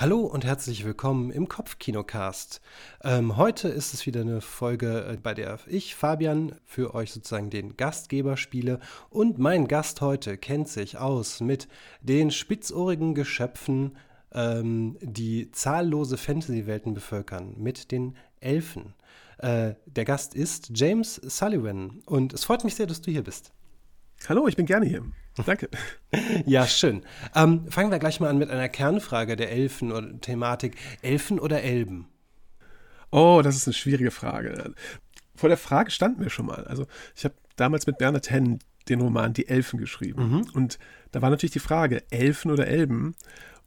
Hallo und herzlich willkommen im Kopfkinocast. Ähm, heute ist es wieder eine Folge, äh, bei der ich, Fabian, für euch sozusagen den Gastgeber spiele. Und mein Gast heute kennt sich aus mit den spitzohrigen Geschöpfen, ähm, die zahllose Fantasy-Welten bevölkern, mit den Elfen. Äh, der Gast ist James Sullivan und es freut mich sehr, dass du hier bist. Hallo, ich bin gerne hier. Danke. ja, schön. Ähm, fangen wir gleich mal an mit einer Kernfrage der Elfen oder Thematik. Elfen oder Elben? Oh, das ist eine schwierige Frage. Vor der Frage standen wir schon mal. Also, ich habe damals mit Bernhard Hennen den Roman Die Elfen geschrieben. Mhm. Und da war natürlich die Frage, Elfen oder Elben?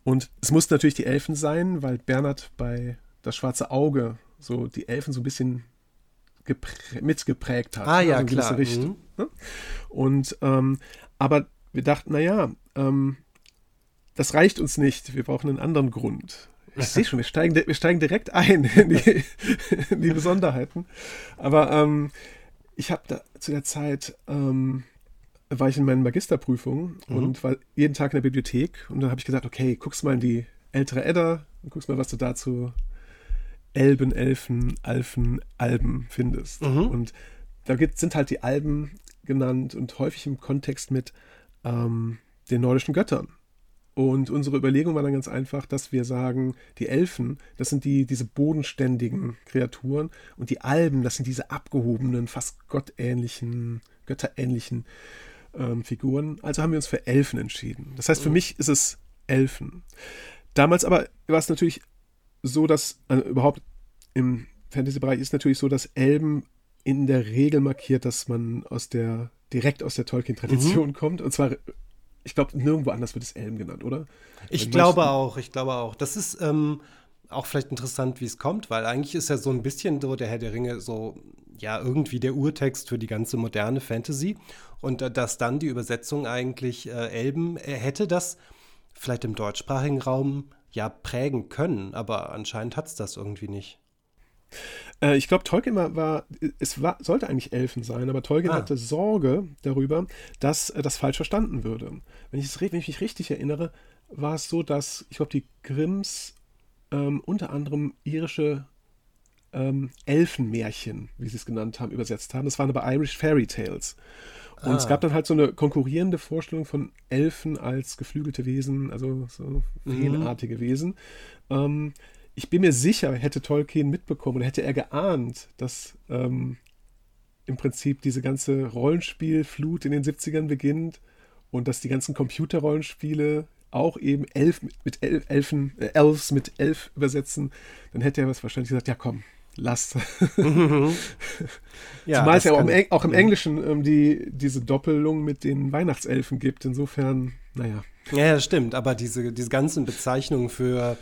Und es mussten natürlich die Elfen sein, weil Bernhard bei Das Schwarze Auge so die Elfen so ein bisschen mitgeprägt hat. Ah ja, also klar. Richtung, mhm. ne? Und ähm, aber wir dachten, naja, ähm, das reicht uns nicht. Wir brauchen einen anderen Grund. Ich sehe schon, wir steigen, wir steigen direkt ein in die, in die Besonderheiten. Aber ähm, ich habe zu der Zeit ähm, war ich in meinen Magisterprüfungen mhm. und war jeden Tag in der Bibliothek und dann habe ich gesagt, okay, guckst mal in die ältere Edda und guckst mal, was du dazu Elben, Elfen, Alfen, Alben findest. Mhm. Und da gibt, sind halt die Alben genannt und häufig im Kontext mit ähm, den nordischen Göttern. Und unsere Überlegung war dann ganz einfach, dass wir sagen, die Elfen, das sind die, diese bodenständigen Kreaturen und die Alben, das sind diese abgehobenen, fast gottähnlichen, götterähnlichen ähm, Figuren. Also haben wir uns für Elfen entschieden. Das heißt, für mhm. mich ist es Elfen. Damals aber war es natürlich so, dass also überhaupt im Fantasy-Bereich ist natürlich so, dass Elben in der Regel markiert, dass man aus der direkt aus der Tolkien-Tradition mhm. kommt. Und zwar, ich glaube, nirgendwo anders wird es Elben genannt, oder? Ich glaube auch, ich glaube auch. Das ist ähm, auch vielleicht interessant, wie es kommt, weil eigentlich ist ja so ein bisschen so der Herr der Ringe so, ja, irgendwie der Urtext für die ganze moderne Fantasy. Und äh, dass dann die Übersetzung eigentlich äh, Elben äh, hätte das vielleicht im deutschsprachigen Raum ja prägen können, aber anscheinend hat es das irgendwie nicht. Äh, ich glaube, Tolkien war, war, es war, sollte eigentlich Elfen sein, aber Tolkien ah. hatte Sorge darüber, dass äh, das falsch verstanden würde. Wenn ich, wenn ich mich richtig erinnere, war es so, dass, ich glaube, die Grimms ähm, unter anderem irische ähm, Elfenmärchen, wie sie es genannt haben, übersetzt haben. Das waren aber Irish Fairy Tales. Und ah. es gab dann halt so eine konkurrierende Vorstellung von Elfen als geflügelte Wesen, also so feenartige mhm. Wesen. Ähm, ich bin mir sicher, hätte Tolkien mitbekommen und hätte er geahnt, dass ähm, im Prinzip diese ganze Rollenspielflut in den 70ern beginnt und dass die ganzen Computerrollenspiele auch eben Elf mit Elfen, äh, Elves mit Elf übersetzen, dann hätte er was wahrscheinlich gesagt, ja komm, Last. Mhm. ja, Zumal es ja auch im, auch im Englischen ähm, die, diese Doppelung mit den Weihnachtselfen gibt. Insofern, naja. Ja, das stimmt. Aber diese, diese ganzen Bezeichnungen für,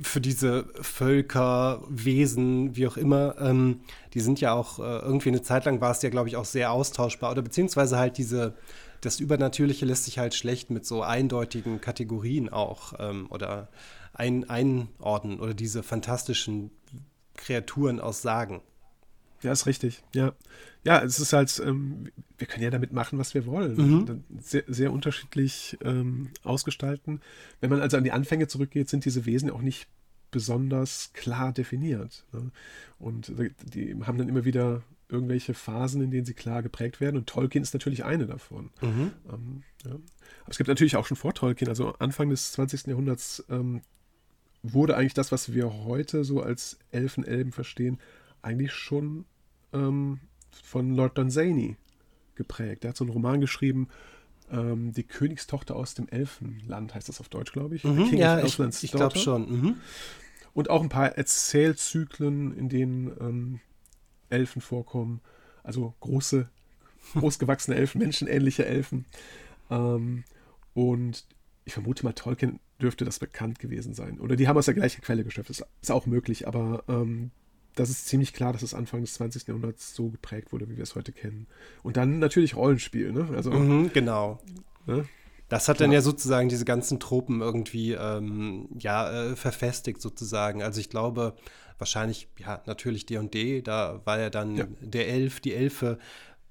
für diese Völker, Wesen, wie auch immer, ähm, die sind ja auch äh, irgendwie eine Zeit lang war es ja, glaube ich, auch sehr austauschbar. Oder beziehungsweise halt diese, das Übernatürliche lässt sich halt schlecht mit so eindeutigen Kategorien auch ähm, oder ein, einordnen oder diese fantastischen Kreaturen aus Sagen. Ja, ist richtig. Ja, ja es ist halt, ähm, wir können ja damit machen, was wir wollen. Mhm. Sehr, sehr unterschiedlich ähm, ausgestalten. Wenn man also an die Anfänge zurückgeht, sind diese Wesen auch nicht besonders klar definiert. Ne? Und die haben dann immer wieder irgendwelche Phasen, in denen sie klar geprägt werden. Und Tolkien ist natürlich eine davon. Mhm. Ähm, ja. Aber es gibt natürlich auch schon vor Tolkien, also Anfang des 20. Jahrhunderts, ähm, wurde eigentlich das, was wir heute so als Elfen-Elben verstehen, eigentlich schon ähm, von Lord Dunsany geprägt. Er hat so einen Roman geschrieben, ähm, Die Königstochter aus dem Elfenland, heißt das auf Deutsch, glaube ich. Mhm, ja, ich, ich glaube schon. Mhm. Und auch ein paar Erzählzyklen, in denen ähm, Elfen vorkommen. Also große, großgewachsene Elfen, menschenähnliche Elfen. Ähm, und ich vermute mal, Tolkien dürfte das bekannt gewesen sein. Oder die haben aus der gleichen Quelle geschöpft. Das ist auch möglich, aber ähm, das ist ziemlich klar, dass es Anfang des 20. Jahrhunderts so geprägt wurde, wie wir es heute kennen. Und dann natürlich Rollenspiel, ne? Also, mhm, genau. Ne? Das hat Klar. dann ja sozusagen diese ganzen Tropen irgendwie ähm, ja, äh, verfestigt sozusagen. Also ich glaube, wahrscheinlich, ja, natürlich D&D, da war ja dann ja. der Elf, die Elfe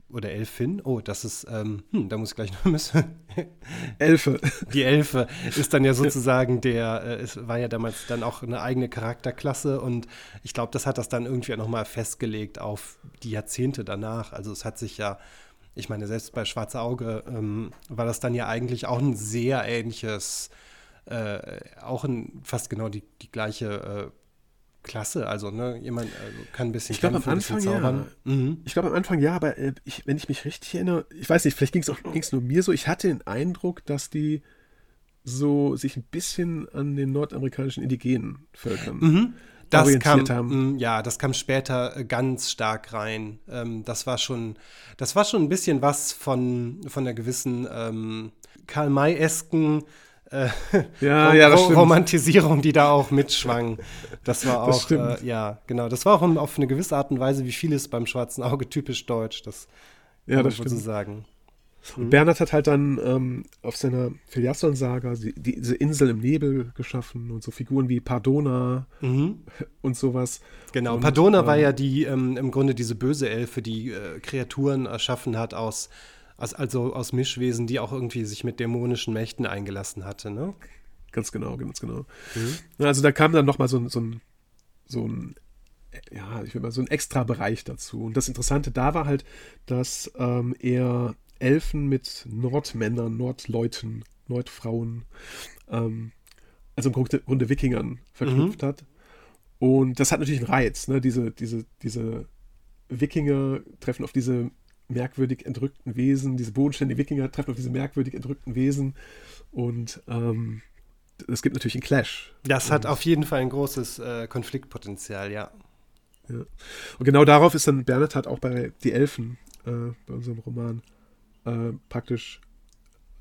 oder Elfin. Oh, das ist, ähm, hm, da muss ich gleich noch müssen. Elfe. Die Elfe ist dann ja sozusagen der, äh, es war ja damals dann auch eine eigene Charakterklasse und ich glaube, das hat das dann irgendwie nochmal festgelegt auf die Jahrzehnte danach. Also es hat sich ja, ich meine, selbst bei Schwarze Auge ähm, war das dann ja eigentlich auch ein sehr ähnliches, äh, auch ein, fast genau die, die gleiche äh, klasse. Also, ne, jemand also kann ein bisschen Ich glaube am Anfang ja. Mhm. Ich glaube am Anfang ja, aber äh, ich, wenn ich mich richtig erinnere, ich weiß nicht, vielleicht ging es nur mir so, ich hatte den Eindruck, dass die so sich ein bisschen an den nordamerikanischen indigenen Völkern mhm. Das kam, haben. Mm, ja, das kam später äh, ganz stark rein. Ähm, das war schon, das war schon ein bisschen was von, von einer gewissen ähm, Karl-May-esken äh, ja, ja, Romantisierung, die da auch mitschwang. Das war auch, das äh, ja, genau. Das war auch auf eine gewisse Art und Weise, wie vieles beim Schwarzen Auge typisch deutsch. Das ja, das stimmt. so sagen. Und Bernhard hat halt dann ähm, auf seiner Filiasson-Saga die, diese Insel im Nebel geschaffen und so Figuren wie Pardona mhm. und sowas. Genau, und, Pardona äh, war ja die ähm, im Grunde diese böse Elfe, die äh, Kreaturen erschaffen hat aus also aus Mischwesen, die auch irgendwie sich mit dämonischen Mächten eingelassen hatte, ne? Ganz genau, ganz genau. Mhm. Also da kam dann nochmal so, so ein, so ein, ja, ich will mal so ein extra Bereich dazu. Und das Interessante da war halt, dass ähm, er Elfen mit Nordmännern, Nordleuten, Nordfrauen, ähm, also im Grunde, Grunde Wikingern verknüpft mhm. hat. Und das hat natürlich einen Reiz, ne? Diese, diese, diese Wikinger treffen auf diese merkwürdig entrückten Wesen, diese bodenständigen Wikinger treffen auf diese merkwürdig entrückten Wesen und ähm, es gibt natürlich einen Clash. Das hat auf jeden Fall ein großes äh, Konfliktpotenzial, ja. ja. Und genau darauf ist dann Bernhard hat auch bei Die Elfen, äh, bei unserem Roman, äh, praktisch,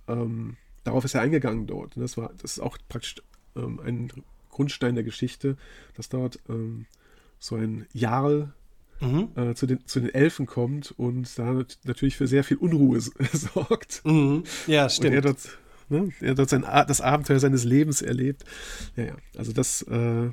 ähm, darauf ist er eingegangen dort. Und das, war, das ist auch praktisch ähm, ein Grundstein der Geschichte, dass dort ähm, so ein Jarl mhm. äh, zu, den, zu den Elfen kommt und da natürlich für sehr viel Unruhe sorgt. Mhm. Ja, stimmt. Und er dort, ne, er dort sein, das Abenteuer seines Lebens erlebt. Ja, ja. Also das, äh,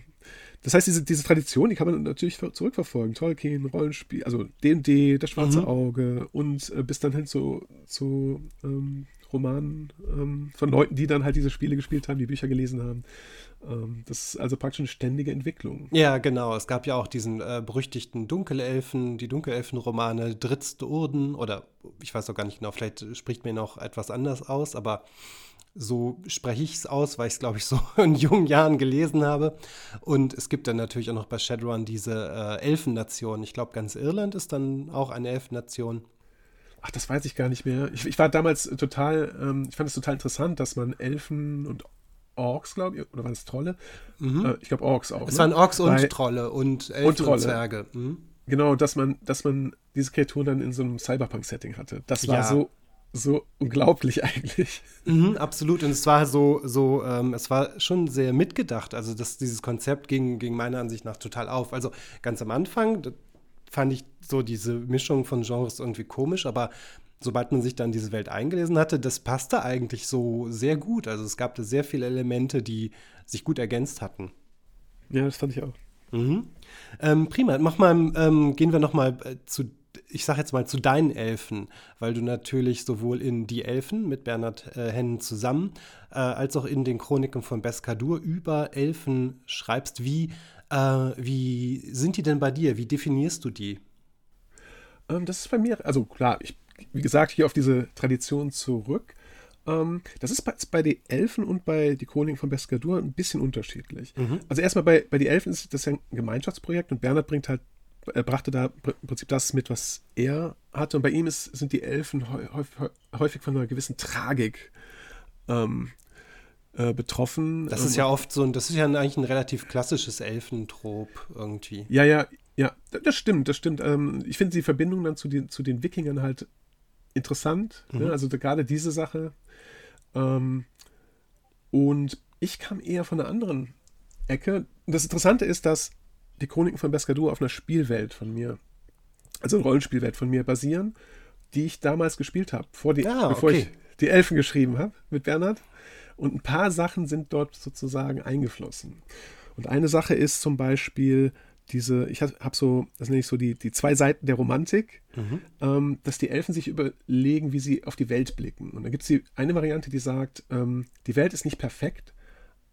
das heißt, diese, diese Tradition, die kann man natürlich zurückverfolgen. Tolkien, Rollenspiel, also D&D, das Schwarze mhm. Auge und äh, bis dann hin zu, zu ähm, Romanen ähm, von Leuten, die dann halt diese Spiele gespielt haben, die Bücher gelesen haben. Ähm, das ist also praktisch eine ständige Entwicklung. Ja, genau. Es gab ja auch diesen äh, berüchtigten Dunkelelfen, die Dunkelelfen-Romane Drittste Urden oder ich weiß auch gar nicht genau, vielleicht spricht mir noch etwas anders aus, aber so spreche ich es aus, weil ich es, glaube ich, so in jungen Jahren gelesen habe. Und es gibt dann natürlich auch noch bei Shadowrun diese äh, Elfennation. Ich glaube, ganz Irland ist dann auch eine Elfennation. Ach, das weiß ich gar nicht mehr. Ich, ich war damals total, ähm, ich fand es total interessant, dass man Elfen und Orks, glaube ich, oder waren es Trolle? Mhm. Äh, ich glaube Orks auch. Es ne? waren Orks und Bei, Trolle und Elfen und, Trolle. und Zwerge. Mhm. Genau, dass man, dass man diese Kreaturen dann in so einem Cyberpunk-Setting hatte. Das war ja. so so unglaublich eigentlich. Mhm, absolut. Und es war so, so ähm, es war schon sehr mitgedacht. Also das, dieses Konzept ging, ging meiner Ansicht nach total auf. Also ganz am Anfang fand ich so diese Mischung von Genres irgendwie komisch, aber sobald man sich dann diese Welt eingelesen hatte, das passte eigentlich so sehr gut. Also es gab da sehr viele Elemente, die sich gut ergänzt hatten. Ja, das fand ich auch. Mhm. Ähm, prima. Mach mal, ähm, gehen wir noch mal äh, zu, ich sag jetzt mal zu deinen Elfen, weil du natürlich sowohl in Die Elfen mit Bernhard äh, Hennen zusammen, äh, als auch in den Chroniken von Beskadur über Elfen schreibst. Wie, äh, wie sind die denn bei dir? Wie definierst du die? Ähm, das ist bei mir, also klar, ich wie gesagt, hier auf diese Tradition zurück. Ähm, das ist bei, bei den Elfen und bei die Chroniken von Beskadur ein bisschen unterschiedlich. Mhm. Also erstmal bei, bei den Elfen ist das ja ein Gemeinschaftsprojekt und Bernhard bringt halt, er brachte da im Prinzip das mit, was er hatte. Und bei ihm ist, sind die Elfen häufig, häufig von einer gewissen Tragik ähm, äh, betroffen. Das ist ja oft so, das ist ja eigentlich ein relativ klassisches Elfentrop irgendwie. Ja, ja, ja, das stimmt, das stimmt. Ähm, ich finde die Verbindung dann zu den, zu den Wikingern halt interessant. Ne? Mhm. Ne? Also gerade diese Sache. Ähm, und ich kam eher von einer anderen Ecke. Das Interessante ist, dass die Chroniken von Beskadur auf einer Spielwelt von mir, also eine Rollenspielwelt von mir basieren, die ich damals gespielt habe, ah, bevor okay. ich die Elfen geschrieben habe mit Bernhard. Und ein paar Sachen sind dort sozusagen eingeflossen. Und eine Sache ist zum Beispiel, diese, ich habe so, das nenne ich so die, die zwei Seiten der Romantik, mhm. ähm, dass die Elfen sich überlegen, wie sie auf die Welt blicken. Und da gibt es eine Variante, die sagt, ähm, die Welt ist nicht perfekt,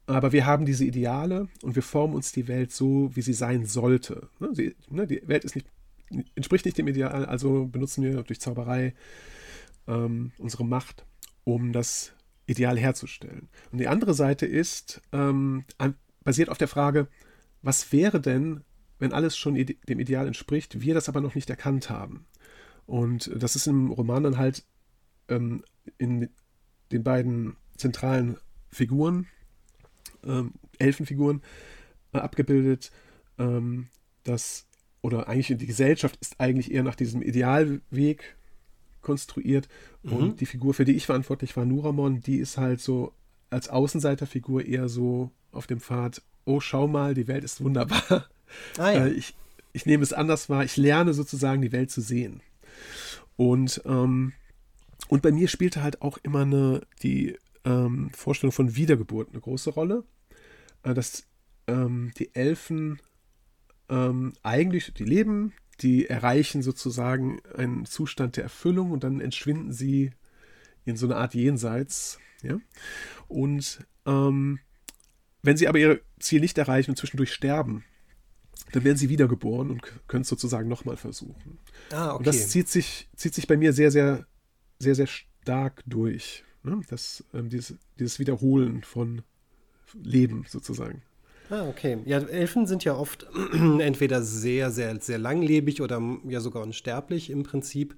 aber wir haben diese Ideale und wir formen uns die Welt so, wie sie sein sollte. Ne? Ne, die Welt ist nicht, entspricht nicht dem Ideal, also benutzen wir durch Zauberei ähm, unsere Macht, um das Ideal herzustellen. Und die andere Seite ist, ähm, basiert auf der Frage, was wäre denn, wenn alles schon dem Ideal entspricht, wir das aber noch nicht erkannt haben. Und das ist im Roman dann halt ähm, in den beiden zentralen Figuren, ähm, Elfenfiguren, äh, abgebildet, ähm, dass, oder eigentlich die Gesellschaft ist eigentlich eher nach diesem Idealweg konstruiert. Mhm. Und die Figur, für die ich verantwortlich war, Nuramon, die ist halt so als Außenseiterfigur eher so auf dem Pfad, oh, schau mal, die Welt ist wunderbar. Ah, ja. Äh, ich, ich nehme es anders wahr. Ich lerne sozusagen die Welt zu sehen. Und, ähm, und bei mir spielte halt auch immer eine, die ähm, Vorstellung von Wiedergeburt eine große Rolle. Äh, dass ähm, die Elfen ähm, eigentlich, die leben, die erreichen sozusagen einen Zustand der Erfüllung und dann entschwinden sie in so eine Art Jenseits. Ja? Und ähm, wenn sie aber ihr Ziel nicht erreichen und zwischendurch sterben, dann werden sie wiedergeboren und können es sozusagen nochmal versuchen. Ah, okay. Und das zieht sich, zieht sich bei mir sehr, sehr, sehr, sehr stark durch. Ne? Das, ähm, dieses, dieses Wiederholen von Leben sozusagen. Ah, okay. Ja, Elfen sind ja oft entweder sehr, sehr, sehr langlebig oder ja sogar unsterblich im Prinzip.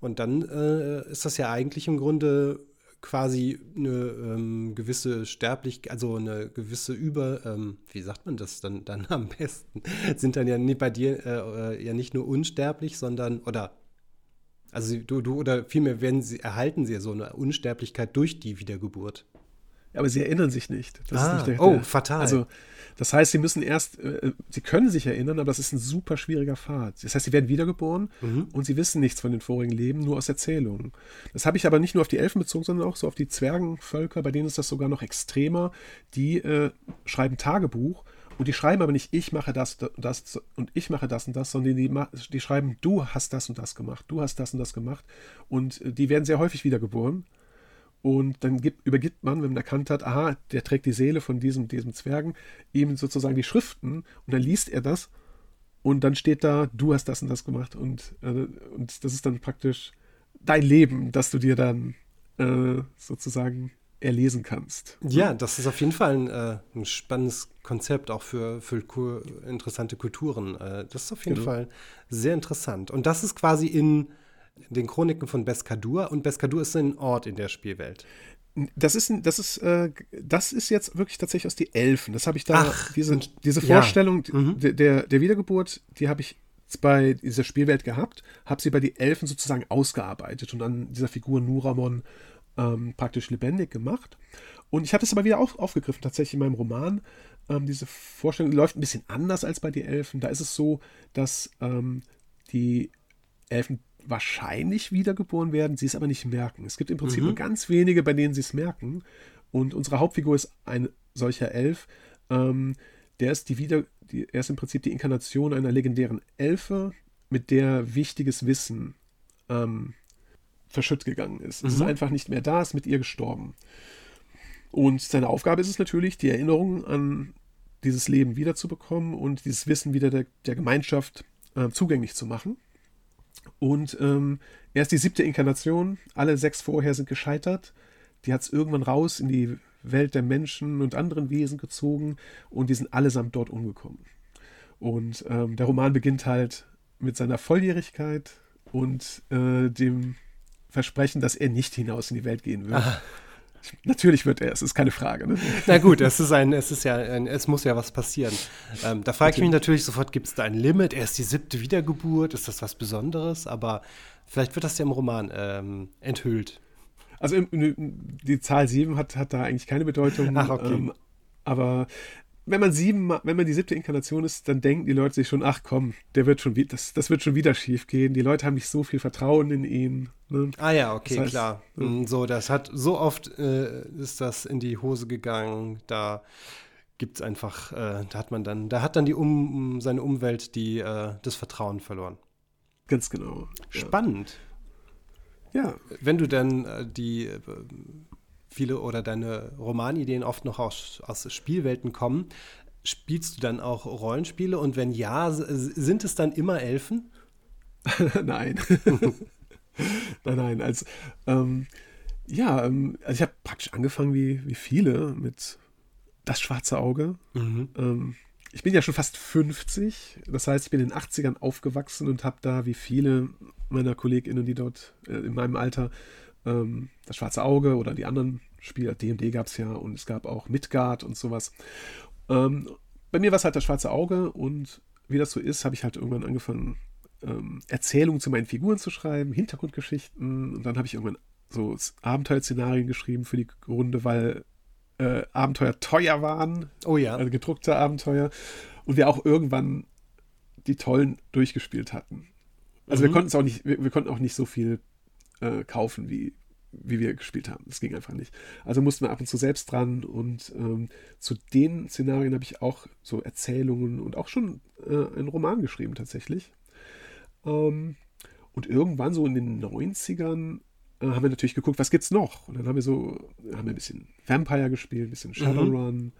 Und dann äh, ist das ja eigentlich im Grunde quasi eine ähm, gewisse Sterblich, also eine gewisse Über, ähm, wie sagt man das dann, dann am besten, sind dann ja bei dir äh, äh, ja nicht nur unsterblich, sondern oder also du, du oder vielmehr werden sie, erhalten sie ja so eine Unsterblichkeit durch die Wiedergeburt. Aber sie erinnern sich nicht. Das ah, nicht der, oh, fatal. Also das heißt, sie müssen erst, äh, sie können sich erinnern, aber das ist ein super schwieriger Pfad. Das heißt, sie werden wiedergeboren mhm. und sie wissen nichts von den vorigen Leben, nur aus Erzählungen. Das habe ich aber nicht nur auf die Elfen bezogen, sondern auch so auf die Zwergenvölker, bei denen ist das sogar noch extremer. Die äh, schreiben Tagebuch und die schreiben aber nicht, ich mache das und das und ich mache das und das, sondern die, die schreiben, du hast das und das gemacht, du hast das und das gemacht. Und äh, die werden sehr häufig wiedergeboren. Und dann gibt, übergibt man, wenn man erkannt hat, aha, der trägt die Seele von diesem, diesem Zwergen, ihm sozusagen die Schriften und dann liest er das und dann steht da, du hast das und das gemacht und, äh, und das ist dann praktisch dein Leben, das du dir dann äh, sozusagen erlesen kannst. Ja, das ist auf jeden Fall ein, äh, ein spannendes Konzept, auch für, für interessante Kulturen. Äh, das ist auf jeden genau. Fall sehr interessant. Und das ist quasi in den Chroniken von Beskadur und Beskadur ist ein Ort in der Spielwelt. Das ist, das ist, äh, das ist jetzt wirklich tatsächlich aus die Elfen. Das habe ich da, Ach, diese, diese Vorstellung ja. mhm. der, der Wiedergeburt, die habe ich bei dieser Spielwelt gehabt, habe sie bei die Elfen sozusagen ausgearbeitet und an dieser Figur Nuramon ähm, praktisch lebendig gemacht. Und ich habe das aber wieder auf, aufgegriffen, tatsächlich in meinem Roman. Ähm, diese Vorstellung läuft ein bisschen anders als bei die Elfen. Da ist es so, dass ähm, die Elfen wahrscheinlich wiedergeboren werden, sie es aber nicht merken. Es gibt im Prinzip mhm. nur ganz wenige, bei denen sie es merken. Und unsere Hauptfigur ist ein solcher Elf. Ähm, der ist die wieder, die, er ist im Prinzip die Inkarnation einer legendären Elfe, mit der wichtiges Wissen ähm, verschütt gegangen ist. Mhm. Es ist mhm. einfach nicht mehr da, ist mit ihr gestorben. Und seine Aufgabe ist es natürlich, die Erinnerung an dieses Leben wiederzubekommen und dieses Wissen wieder der, der Gemeinschaft äh, zugänglich zu machen. Und ähm, er ist die siebte Inkarnation. Alle sechs vorher sind gescheitert. Die hat es irgendwann raus in die Welt der Menschen und anderen Wesen gezogen und die sind allesamt dort umgekommen. Und ähm, der Roman beginnt halt mit seiner Volljährigkeit und äh, dem Versprechen, dass er nicht hinaus in die Welt gehen wird. Aha. Natürlich wird er, es ist keine Frage. Ne? Na gut, es ist ein, es ist ja, ein, es muss ja was passieren. Ähm, da frage ich mich natürlich sofort, gibt es da ein Limit? Er ist die siebte Wiedergeburt, ist das was Besonderes? Aber vielleicht wird das ja im Roman ähm, enthüllt. Also die Zahl sieben hat, hat da eigentlich keine Bedeutung. Ach, okay. Ähm, aber wenn man sieben, wenn man die siebte Inkarnation ist, dann denken die Leute sich schon, ach komm, der wird schon das, das wird schon wieder schief gehen. Die Leute haben nicht so viel Vertrauen in ihn. Ne? Ah ja, okay, das heißt, klar. Ja. So, das hat so oft äh, ist das in die Hose gegangen. Da gibt es einfach, äh, da hat man dann, da hat dann die um, seine Umwelt die, äh, das Vertrauen verloren. Ganz genau. Spannend. Ja. Wenn du dann äh, die äh, viele oder deine Romanideen oft noch aus, aus Spielwelten kommen, spielst du dann auch Rollenspiele und wenn ja, sind es dann immer Elfen? nein. nein, nein. Also, ähm, ja, ähm, also ich habe praktisch angefangen wie, wie viele mit Das schwarze Auge. Mhm. Ähm, ich bin ja schon fast 50, das heißt, ich bin in den 80ern aufgewachsen und habe da wie viele meiner KollegInnen, die dort äh, in meinem Alter ähm, das schwarze Auge oder die anderen Spiele, DD gab es ja und es gab auch Midgard und sowas. Ähm, bei mir war es halt das schwarze Auge und wie das so ist, habe ich halt irgendwann angefangen, ähm, Erzählungen zu meinen Figuren zu schreiben, Hintergrundgeschichten und dann habe ich irgendwann so Abenteuerszenarien geschrieben für die Runde, weil äh, Abenteuer teuer waren. Oh ja. Also gedruckte Abenteuer. Und wir auch irgendwann die tollen durchgespielt hatten. Also mhm. wir konnten es auch nicht, wir, wir, konnten auch nicht so viel äh, kaufen, wie, wie wir gespielt haben. Das ging einfach nicht. Also mussten wir ab und zu selbst dran und ähm, zu den Szenarien habe ich auch so Erzählungen und auch schon äh, einen Roman geschrieben tatsächlich. Ähm, und irgendwann so in den 90ern äh, haben wir natürlich geguckt, was gibt's noch? Und dann haben wir so, haben wir ein bisschen Vampire gespielt, ein bisschen Shadowrun. Mhm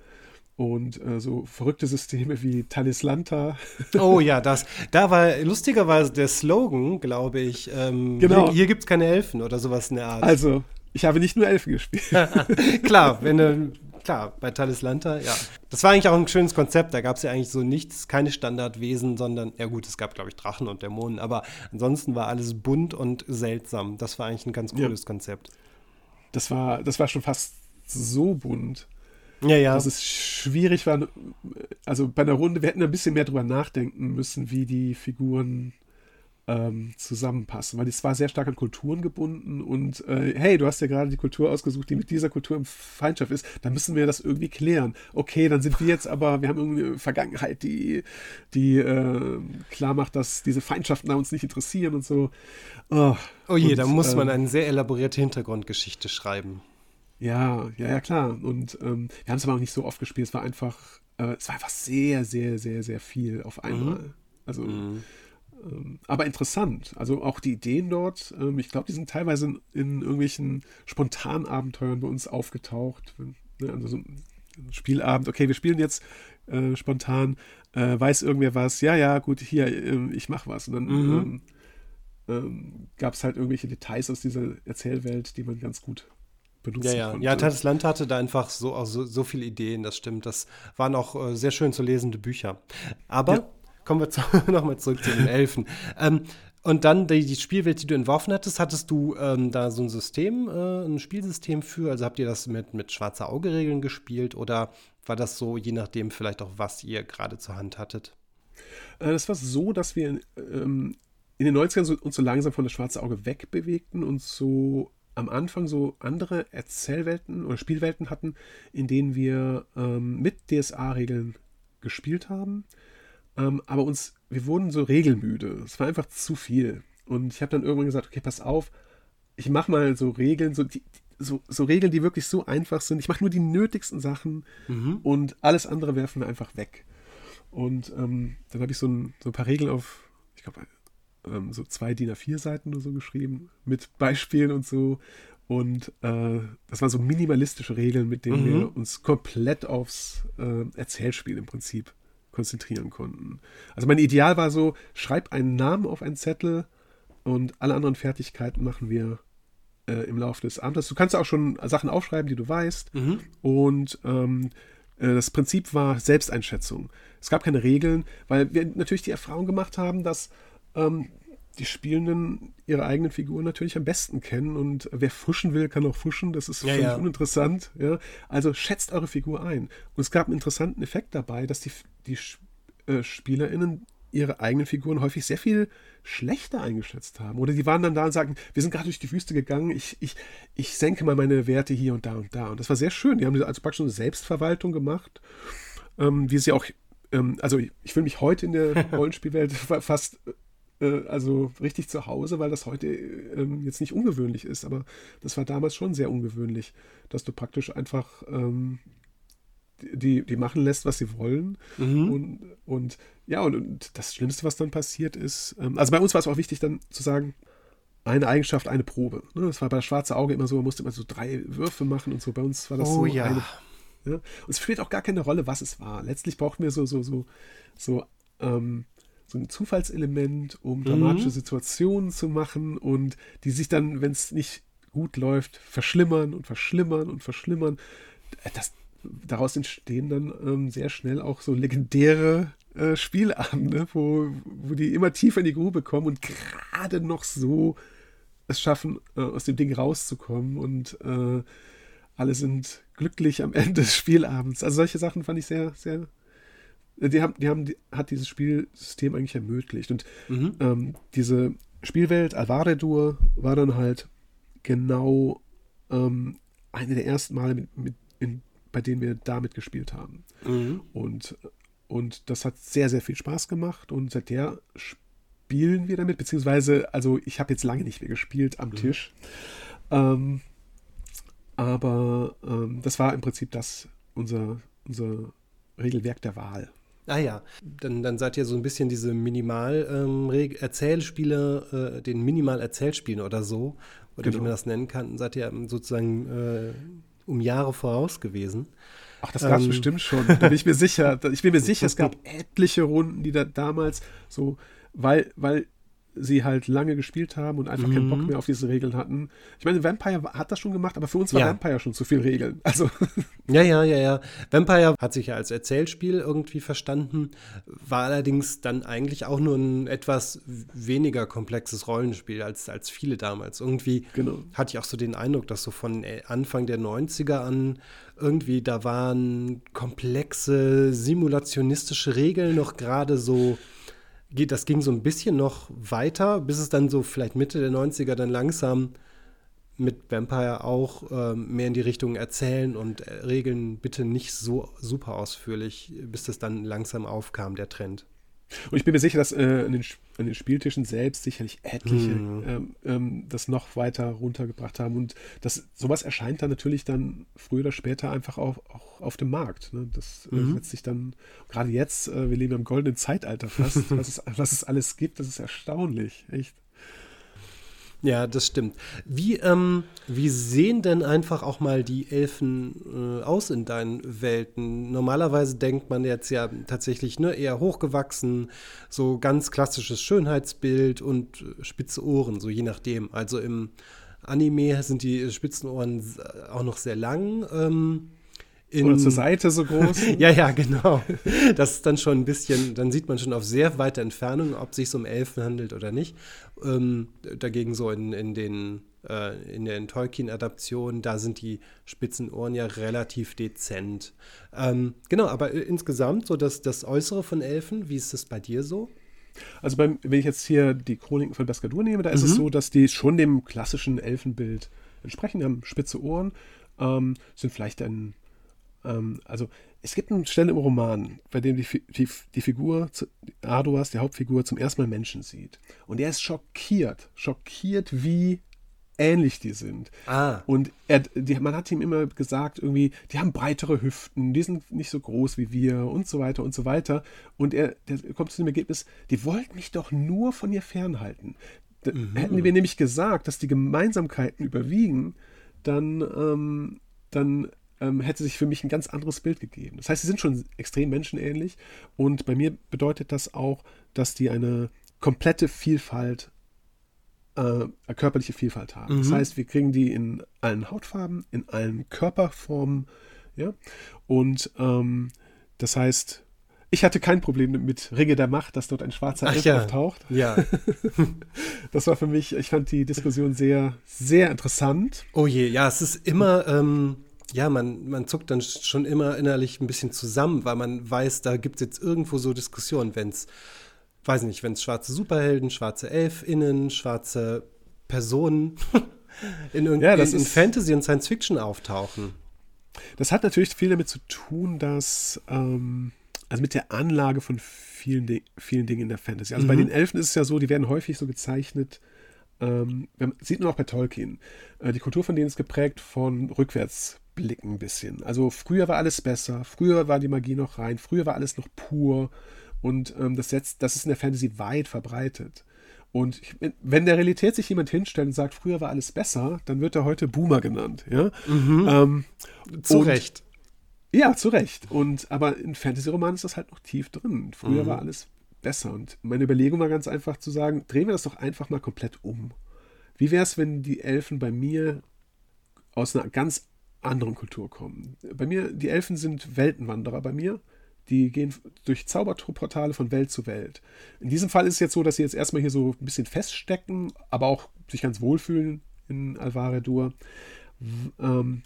und äh, so verrückte Systeme wie Talislanta. Oh ja, das, da war lustigerweise der Slogan, glaube ich, ähm, genau. hier, hier gibt es keine Elfen oder sowas in der Art. Also, ich habe nicht nur Elfen gespielt. Klar, wenn du klar, bei Talislanta, ja. Das war eigentlich auch ein schönes Konzept. Da gab es ja eigentlich so nichts, keine Standardwesen, sondern, ja gut, es gab, glaube ich, Drachen und Dämonen, aber ansonsten war alles bunt und seltsam. Das war eigentlich ein ganz cooles ja. Konzept. Das war, das war schon fast so bunt. Ja, ja. Dass es schwierig war, also bei einer Runde, wir hätten ein bisschen mehr drüber nachdenken müssen, wie die Figuren ähm, zusammenpassen, weil es war sehr stark an Kulturen gebunden und äh, hey, du hast ja gerade die Kultur ausgesucht, die mit dieser Kultur im Feindschaft ist, dann müssen wir das irgendwie klären. Okay, dann sind wir jetzt aber, wir haben irgendwie eine Vergangenheit, die, die äh, klar macht, dass diese Feindschaften uns nicht interessieren und so. Oh, oh je, und, da muss man ähm, eine sehr elaborierte Hintergrundgeschichte schreiben. Ja, ja, ja, klar. Und ähm, wir haben es aber auch nicht so oft gespielt. Es war einfach, äh, es war einfach sehr, sehr, sehr, sehr viel auf einmal. Mhm. Also mhm. Ähm, aber interessant. Also auch die Ideen dort, ähm, ich glaube, die sind teilweise in, in, irgendwelchen Spontanabenteuern bei uns aufgetaucht. Ne, also so ein Spielabend, okay, wir spielen jetzt äh, spontan, äh, weiß irgendwer was, ja, ja, gut, hier, äh, ich mach was. Und dann mhm. ähm, ähm, gab es halt irgendwelche Details aus dieser Erzählwelt, die man ganz gut benutzen ja, ja. konnte. Ja, Tantes Land hatte da einfach so, so, so viele Ideen, das stimmt. Das waren auch äh, sehr schön zu lesende Bücher. Aber ja kommen wir zu, nochmal zurück zu den Elfen. Ähm, und dann die, die, Spielwelt, die du entworfen hattest, hattest du ähm, da so ein System, äh, ein Spielsystem für? Also habt ihr das mit, mit schwarzer Auge-Regeln gespielt oder war das so, je nachdem vielleicht auch, was ihr gerade zur Hand hattet? Äh, das war so, dass wir ähm, in den 90ern so, uns so langsam von der schwarze Auge wegbewegten und so am Anfang so andere Erzählwelten oder Spielwelten hatten, in denen wir ähm, mit DSA-Regeln gespielt haben. Ähm, aber uns, wir wurden so regelmüde. Es war einfach zu viel. Und ich habe dann irgendwann gesagt, okay, pass auf, ich mache mal so Regeln, so, die, so, so, Regeln, die wirklich so einfach sind. Ich mache nur die nötigsten Sachen mhm. und alles andere werfen wir einfach weg. Und ähm, dann habe ich so ein, so ein, paar Regeln auf, ich glaube, ähm, so zwei DIN A4-Seiten oder so geschrieben, mit Beispielen und so. Und äh, das waren so minimalistische Regeln, mit denen mhm. wir uns komplett aufs äh, Erzählspiel im Prinzip konzentrieren konnten. Also mein Ideal war so, schreib einen Namen auf einen Zettel und alle anderen Fertigkeiten machen wir äh, im Laufe des Abends. Du kannst auch schon Sachen aufschreiben, die du weißt. Mhm. Und ähm, äh, das Prinzip war Selbsteinschätzung. Es gab keine Regeln, weil wir natürlich die Erfahrung gemacht haben, dass ähm, die Spielenden ihre eigenen Figuren natürlich am besten kennen und wer fuschen will, kann auch fuschen. Das ist ja, völlig ja. uninteressant. Ja? Also schätzt eure Figur ein. Und es gab einen interessanten Effekt dabei, dass die, die äh, SpielerInnen ihre eigenen Figuren häufig sehr viel schlechter eingeschätzt haben. Oder die waren dann da und sagten, wir sind gerade durch die Wüste gegangen, ich, ich, ich senke mal meine Werte hier und da und da. Und das war sehr schön. Die haben also praktisch eine Selbstverwaltung gemacht, ähm, wie sie auch, ähm, also ich, ich fühle mich heute in der Rollenspielwelt fast äh, also richtig zu Hause, weil das heute ähm, jetzt nicht ungewöhnlich ist, aber das war damals schon sehr ungewöhnlich, dass du praktisch einfach ähm, die, die machen lässt, was sie wollen. Mhm. Und, und ja, und, und, das Schlimmste, was dann passiert ist, ähm, also bei uns war es auch wichtig, dann zu sagen, eine Eigenschaft, eine Probe. Ne? Das war bei Schwarze Auge immer so, man musste immer so drei Würfe machen und so. Bei uns war das oh, so ja. eine. Ja? Und es spielt auch gar keine Rolle, was es war. Letztlich brauchten wir so, so, so, so, ähm, so ein Zufallselement, um dramatische mhm. Situationen zu machen und die sich dann, wenn es nicht gut läuft, verschlimmern und verschlimmern und verschlimmern. Das, daraus entstehen dann ähm, sehr schnell auch so legendäre äh, Spielabende, wo, wo die immer tiefer in die Grube kommen und gerade noch so es schaffen, äh, aus dem Ding rauszukommen und äh, alle sind glücklich am Ende des Spielabends. Also solche Sachen fand ich sehr, sehr. Die haben, die haben, die, hat dieses Spielsystem eigentlich ermöglicht. Und mhm. ähm, diese Spielwelt Alvaredur war dann halt genau ähm, eine der ersten Male, mit, mit, in, bei denen wir damit gespielt haben. Mhm. Und, und das hat sehr, sehr viel Spaß gemacht und seither spielen wir damit, beziehungsweise, also ich habe jetzt lange nicht mehr gespielt am mhm. Tisch. Ähm, aber ähm, das war im Prinzip das, unser, unser Regelwerk der Wahl. Ah ja, dann, dann seid ihr so ein bisschen diese Minimal-Erzählspiele, ähm, äh, den Minimal-Erzählspielen oder so, oder genau. wie man das nennen kann, seid ihr sozusagen äh, um Jahre voraus gewesen. Ach, das gab es ähm. bestimmt schon. Da bin ich mir sicher. Ich bin mir sicher, es gab etliche Runden, die da damals so, weil, weil sie halt lange gespielt haben und einfach mhm. keinen Bock mhm. mehr auf diese Regeln hatten. Ich meine, Vampire hat das schon gemacht, aber für uns war ja. Vampire schon zu viel Regeln. Also. Ja, ja, ja, ja. Vampire hat sich ja als Erzählspiel irgendwie verstanden, war allerdings dann eigentlich auch nur ein etwas weniger komplexes Rollenspiel als, als viele damals. Irgendwie genau. hatte ich auch so den Eindruck, dass so von äh, Anfang der 90er an irgendwie da waren komplexe simulationistische Regeln noch gerade so geht, das ging so ein bisschen noch weiter, bis es dann so vielleicht Mitte der 90er dann langsam mit Vampire auch ähm, mehr in die Richtung erzählen und äh, Regeln bitte nicht so super ausführlich, bis das dann langsam aufkam, der Trend. Und ich bin mir sicher, dass äh, an, den, an, den, Spieltischen selbst sicherlich etliche mhm. ähm, ähm, das noch weiter runtergebracht haben. Und das, sowas erscheint dann natürlich dann früher oder später einfach auch, auch auf dem Markt. Ne? Das äh, mhm. setzt sich dann, gerade jetzt, äh, wir leben im goldenen Zeitalter fast, was, es, was es alles gibt, das ist erstaunlich, echt. Ja, das stimmt. Wie, ähm, wie sehen denn einfach auch mal die Elfen äh, aus in deinen Welten? Normalerweise denkt man jetzt ja tatsächlich ne, eher hochgewachsen, so ganz klassisches Schönheitsbild und äh, spitze Ohren, so je nachdem. Also im Anime sind die spitzen Ohren auch noch sehr lang. Ähm, in, Oder zur Seite so groß. ja, ja, genau. Das ist dann schon ein bisschen, dann sieht man schon auf sehr weite Entfernung, ob es sich um Elfen handelt oder nicht. Ähm, dagegen so in, in den äh, in den Tolkien-Adaptionen, da sind die spitzen Ohren ja relativ dezent. Ähm, genau, aber äh, insgesamt so das, das Äußere von Elfen, wie ist das bei dir so? Also beim, wenn ich jetzt hier die Chroniken von Bascadur nehme, da ist es mhm. so, dass die schon dem klassischen Elfenbild entsprechen. Die haben spitze Ohren, ähm, sind vielleicht ein ähm, also es gibt eine Stelle im Roman, bei dem die, die, die Figur, Arduas, die Hauptfigur, zum ersten Mal Menschen sieht. Und er ist schockiert, schockiert, wie ähnlich die sind. Ah. Und er, die, man hat ihm immer gesagt, irgendwie, die haben breitere Hüften, die sind nicht so groß wie wir und so weiter und so weiter. Und er kommt zu dem Ergebnis, die wollten mich doch nur von ihr fernhalten. Mhm. Hätten wir nämlich gesagt, dass die Gemeinsamkeiten überwiegen, dann, ähm, dann ähm, hätte sich für mich ein ganz anderes Bild gegeben. Das heißt, sie sind schon extrem menschenähnlich und bei mir bedeutet das auch, dass die eine komplette Vielfalt, äh, körperliche Vielfalt haben. Mhm. Das heißt, wir kriegen die in allen Hautfarben, in allen Körperformen, ja, und ähm, das heißt, ich hatte kein Problem mit Ringe der Macht, dass dort ein schwarzer Elf ja. auftaucht. Ja. das war für mich, ich fand die Diskussion sehr, sehr interessant. Oh je, ja, es ist immer, ähm, ja, man, man zuckt dann schon immer innerlich ein bisschen zusammen, weil man weiß, da gibt es jetzt irgendwo so Diskussionen, wenn es, weiß nicht, wenn es schwarze Superhelden, schwarze ElfInnen, schwarze Personen in, ja, in, in Fantasy und Science Fiction auftauchen. Das hat natürlich viel damit zu tun, dass, ähm, also mit der Anlage von vielen, vielen Dingen in der Fantasy. Also mhm. bei den Elfen ist es ja so, die werden häufig so gezeichnet, ähm, sieht man auch bei Tolkien. Äh, die Kultur von denen ist geprägt von rückwärts zurückblicken ein bisschen. Also früher war alles besser, früher war die Magie noch rein, früher war alles noch pur und ähm, das, setzt, das ist in der Fantasy weit verbreitet. Und ich, wenn der Realität sich jemand hinstellt und sagt, früher war alles besser, dann wird er heute Boomer genannt. Ja? Mhm. Ähm, zu und, Recht. Ja, zu Recht. Und, aber in Fantasy-Romanen ist das halt noch tief drin. Früher mhm. war alles besser. Und meine Überlegung war ganz einfach zu sagen, drehen wir das doch einfach mal komplett um. Wie wäre es, wenn die Elfen bei mir aus einer ganz anderen Kultur kommen? Bei mir, die Elfen sind Weltenwanderer bei mir. Die gehen durch Zauberportale von Welt zu Welt. In diesem Fall ist es jetzt so, dass sie jetzt erstmal hier so ein bisschen feststecken, aber auch sich ganz wohlfühlen in Alvaredur. Ähm,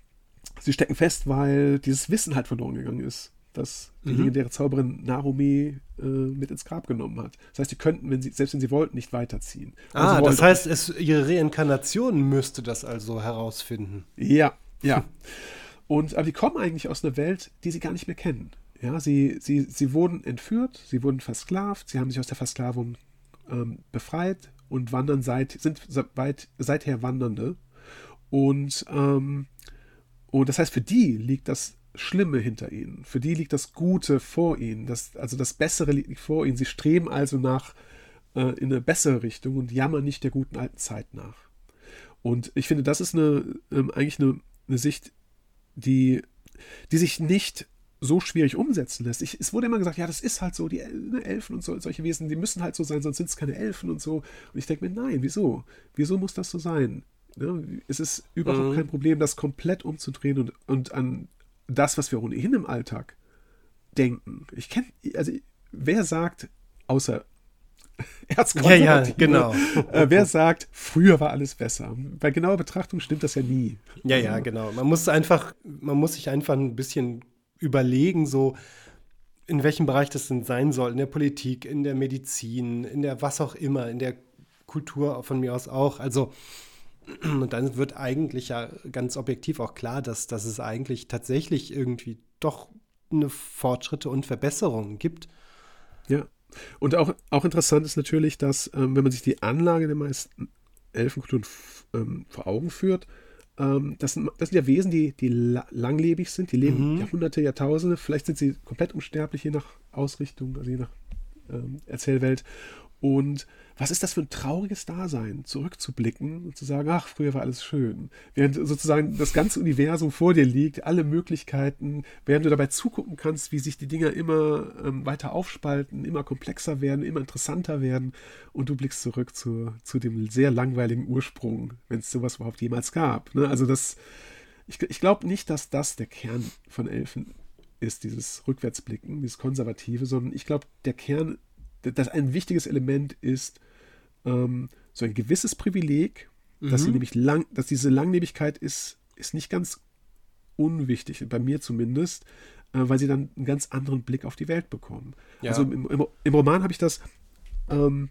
sie stecken fest, weil dieses Wissen halt verloren gegangen ist, das die mhm. legendäre Zauberin Narumi äh, mit ins Grab genommen hat. Das heißt, sie könnten, wenn sie, selbst wenn sie wollten, nicht weiterziehen. Ah, das heißt, es, ihre Reinkarnation müsste das also herausfinden. Ja, ja. Und aber die kommen eigentlich aus einer Welt, die sie gar nicht mehr kennen. Ja, sie, sie, sie wurden entführt, sie wurden versklavt, sie haben sich aus der Versklavung ähm, befreit und wandern seit, sind weit, seither Wandernde. Und, ähm, und das heißt, für die liegt das Schlimme hinter ihnen. Für die liegt das Gute vor ihnen. Das, also das Bessere liegt vor ihnen. Sie streben also nach äh, in eine bessere Richtung und jammern nicht der guten alten Zeit nach. Und ich finde, das ist eine, ähm, eigentlich eine, eine Sicht, die, die sich nicht so schwierig umsetzen lässt. Ich, es wurde immer gesagt, ja, das ist halt so, die ne, Elfen und so, solche Wesen, die müssen halt so sein, sonst sind es keine Elfen und so. Und ich denke mir, nein, wieso? Wieso muss das so sein? Ne? Es ist überhaupt mhm. kein Problem, das komplett umzudrehen und, und an das, was wir ohnehin im Alltag denken. Ich kenne, also wer sagt, außer ja, ja, genau. Äh, wer sagt, früher war alles besser? Bei genauer Betrachtung stimmt das ja nie. Ja, ja, genau. Man muss einfach, man muss sich einfach ein bisschen überlegen, so in welchem Bereich das denn sein soll, in der Politik, in der Medizin, in der was auch immer, in der Kultur von mir aus auch. Also und dann wird eigentlich ja ganz objektiv auch klar, dass, dass es eigentlich tatsächlich irgendwie doch eine Fortschritte und Verbesserungen gibt. Ja. Und auch, auch interessant ist natürlich, dass, ähm, wenn man sich die Anlage der meisten Elfenkulturen ähm, vor Augen führt, ähm, das, sind, das sind ja Wesen, die, die langlebig sind, die leben mhm. Jahrhunderte, Jahrtausende, vielleicht sind sie komplett unsterblich, je nach Ausrichtung, also je nach ähm, Erzählwelt. Und was ist das für ein trauriges Dasein, zurückzublicken und zu sagen, ach, früher war alles schön. Während sozusagen das ganze Universum vor dir liegt, alle Möglichkeiten, während du dabei zugucken kannst, wie sich die Dinger immer ähm, weiter aufspalten, immer komplexer werden, immer interessanter werden und du blickst zurück zu, zu dem sehr langweiligen Ursprung, wenn es sowas überhaupt jemals gab. Ne? Also das, ich, ich glaube nicht, dass das der Kern von Elfen ist, dieses Rückwärtsblicken, dieses Konservative, sondern ich glaube, der Kern dass ein wichtiges Element ist ähm, so ein gewisses Privileg, mhm. dass sie mhm. nämlich lang, dass diese Langlebigkeit ist, ist nicht ganz unwichtig, bei mir zumindest, äh, weil sie dann einen ganz anderen Blick auf die Welt bekommen. Ja. Also im, im, im Roman habe ich das, ähm,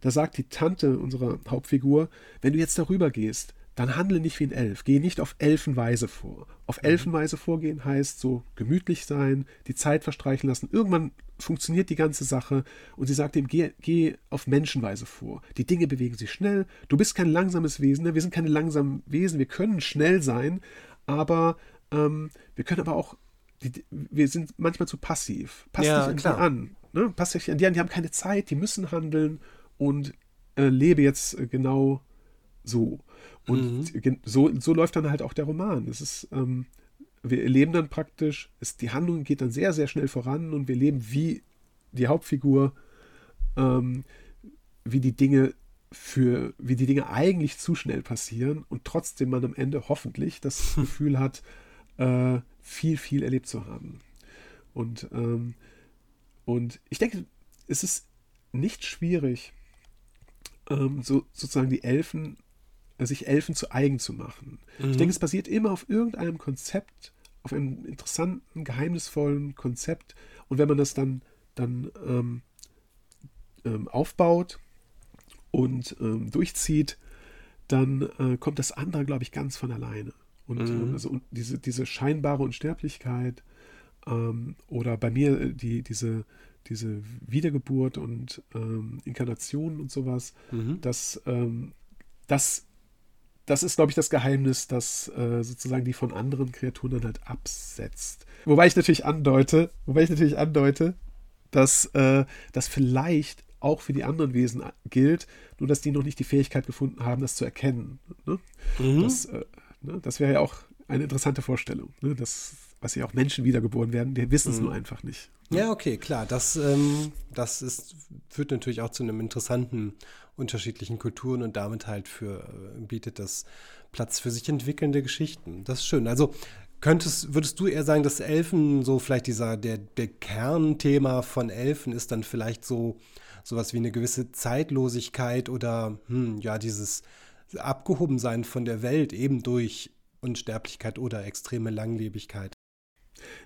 da sagt die Tante unserer Hauptfigur, wenn du jetzt darüber gehst, dann handle nicht wie ein Elf. Geh nicht auf Elfenweise vor. Auf mhm. Elfenweise vorgehen heißt so gemütlich sein, die Zeit verstreichen lassen. Irgendwann funktioniert die ganze Sache und sie sagt ihm, geh, geh auf Menschenweise vor. Die Dinge bewegen sich schnell. Du bist kein langsames Wesen. Ne? Wir sind keine langsamen Wesen. Wir können schnell sein, aber ähm, wir können aber auch, die, wir sind manchmal zu passiv. Pass ja, dich an klar. die an. Ne? Pass dich an die an. Die haben keine Zeit, die müssen handeln und äh, lebe jetzt äh, genau so. Und mhm. so, so läuft dann halt auch der Roman. Es ist, ähm, wir erleben dann praktisch, es, die Handlung geht dann sehr, sehr schnell voran und wir leben wie die Hauptfigur, ähm, wie die Dinge für, wie die Dinge eigentlich zu schnell passieren und trotzdem man am Ende hoffentlich das Gefühl hat, äh, viel, viel erlebt zu haben. Und, ähm, und ich denke, es ist nicht schwierig, ähm, so, sozusagen die Elfen sich Elfen zu eigen zu machen. Mhm. Ich denke, es basiert immer auf irgendeinem Konzept, auf einem interessanten, geheimnisvollen Konzept. Und wenn man das dann, dann ähm, ähm, aufbaut und ähm, durchzieht, dann äh, kommt das andere, glaube ich, ganz von alleine. Und, mhm. also, und diese, diese scheinbare Unsterblichkeit ähm, oder bei mir äh, die, diese, diese Wiedergeburt und ähm, Inkarnation und sowas, mhm. das, ähm, das das ist, glaube ich, das Geheimnis, das äh, sozusagen die von anderen Kreaturen dann halt absetzt. Wobei ich natürlich andeute, wobei ich natürlich andeute, dass äh, das vielleicht auch für die anderen Wesen gilt, nur dass die noch nicht die Fähigkeit gefunden haben, das zu erkennen. Ne? Mhm. Das, äh, ne? das wäre ja auch eine interessante Vorstellung, ne? dass, was ja auch Menschen wiedergeboren werden, die wissen es mhm. nur einfach nicht. Ne? Ja, okay, klar. Das, ähm, das ist, führt natürlich auch zu einem interessanten unterschiedlichen Kulturen und damit halt für, äh, bietet das Platz für sich entwickelnde Geschichten. Das ist schön. Also könntest, würdest du eher sagen, dass Elfen so vielleicht dieser, der, der Kernthema von Elfen ist dann vielleicht so sowas wie eine gewisse Zeitlosigkeit oder hm, ja, dieses Abgehobensein von der Welt eben durch Unsterblichkeit oder extreme Langlebigkeit.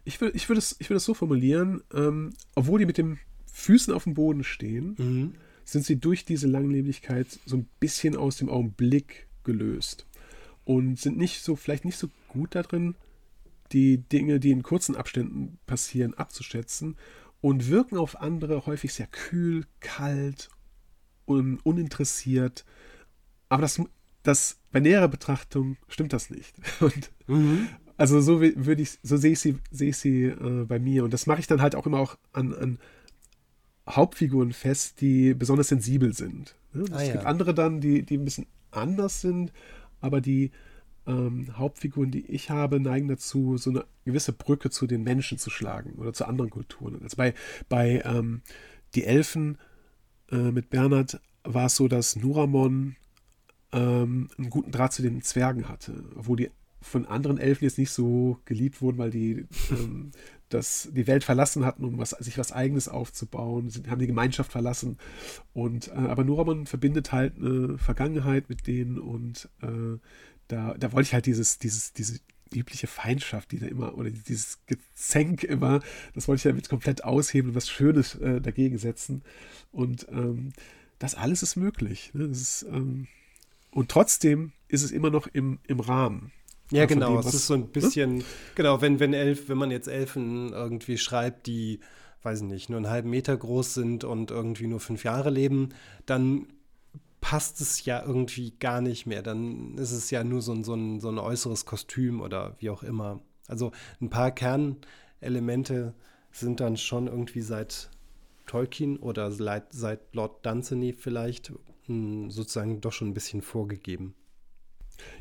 Ich würde ich würd es, würd es so formulieren, ähm, obwohl die mit den Füßen auf dem Boden stehen, mhm sind sie durch diese Langlebigkeit so ein bisschen aus dem Augenblick gelöst und sind nicht so, vielleicht nicht so gut darin, die Dinge, die in kurzen Abständen passieren, abzuschätzen und wirken auf andere häufig sehr kühl, kalt und uninteressiert. Aber das, das bei näherer Betrachtung stimmt das nicht. Und mhm. Also so würde ich, so sehe ich sie, sehe ich sie äh, bei mir. Und das mache ich dann halt auch immer auch an, an Hauptfiguren fest, die besonders sensibel sind. Ne? Ah, es ja. gibt andere dann, die, die ein bisschen anders sind, aber die ähm, Hauptfiguren, die ich habe, neigen dazu, so eine gewisse Brücke zu den Menschen zu schlagen oder zu anderen Kulturen. Also bei, bei ähm, Die Elfen äh, mit Bernhard war es so, dass Nuramon ähm, einen guten Draht zu den Zwergen hatte, obwohl die von anderen Elfen jetzt nicht so geliebt wurden, weil die ähm, das, die Welt verlassen hatten, um was, sich was Eigenes aufzubauen. Sie haben die Gemeinschaft verlassen. Und, äh, aber Nuramon verbindet halt eine Vergangenheit mit denen und äh, da, da wollte ich halt dieses, dieses, diese übliche Feindschaft, die da immer, oder dieses Gezänk immer, das wollte ich damit komplett aushebeln und was Schönes äh, dagegen setzen. Und ähm, das alles ist möglich. Ne? Das ist, ähm, und trotzdem ist es immer noch im, im Rahmen. Ja, genau. Dem, es ist so ein ne? bisschen, ne? genau, wenn, wenn Elf, wenn man jetzt Elfen irgendwie schreibt, die, weiß ich nicht, nur einen halben Meter groß sind und irgendwie nur fünf Jahre leben, dann passt es ja irgendwie gar nicht mehr. Dann ist es ja nur so ein, so ein, so ein äußeres Kostüm oder wie auch immer. Also ein paar Kernelemente sind dann schon irgendwie seit Tolkien oder seit, seit Lord Dunsany vielleicht hm, sozusagen doch schon ein bisschen vorgegeben.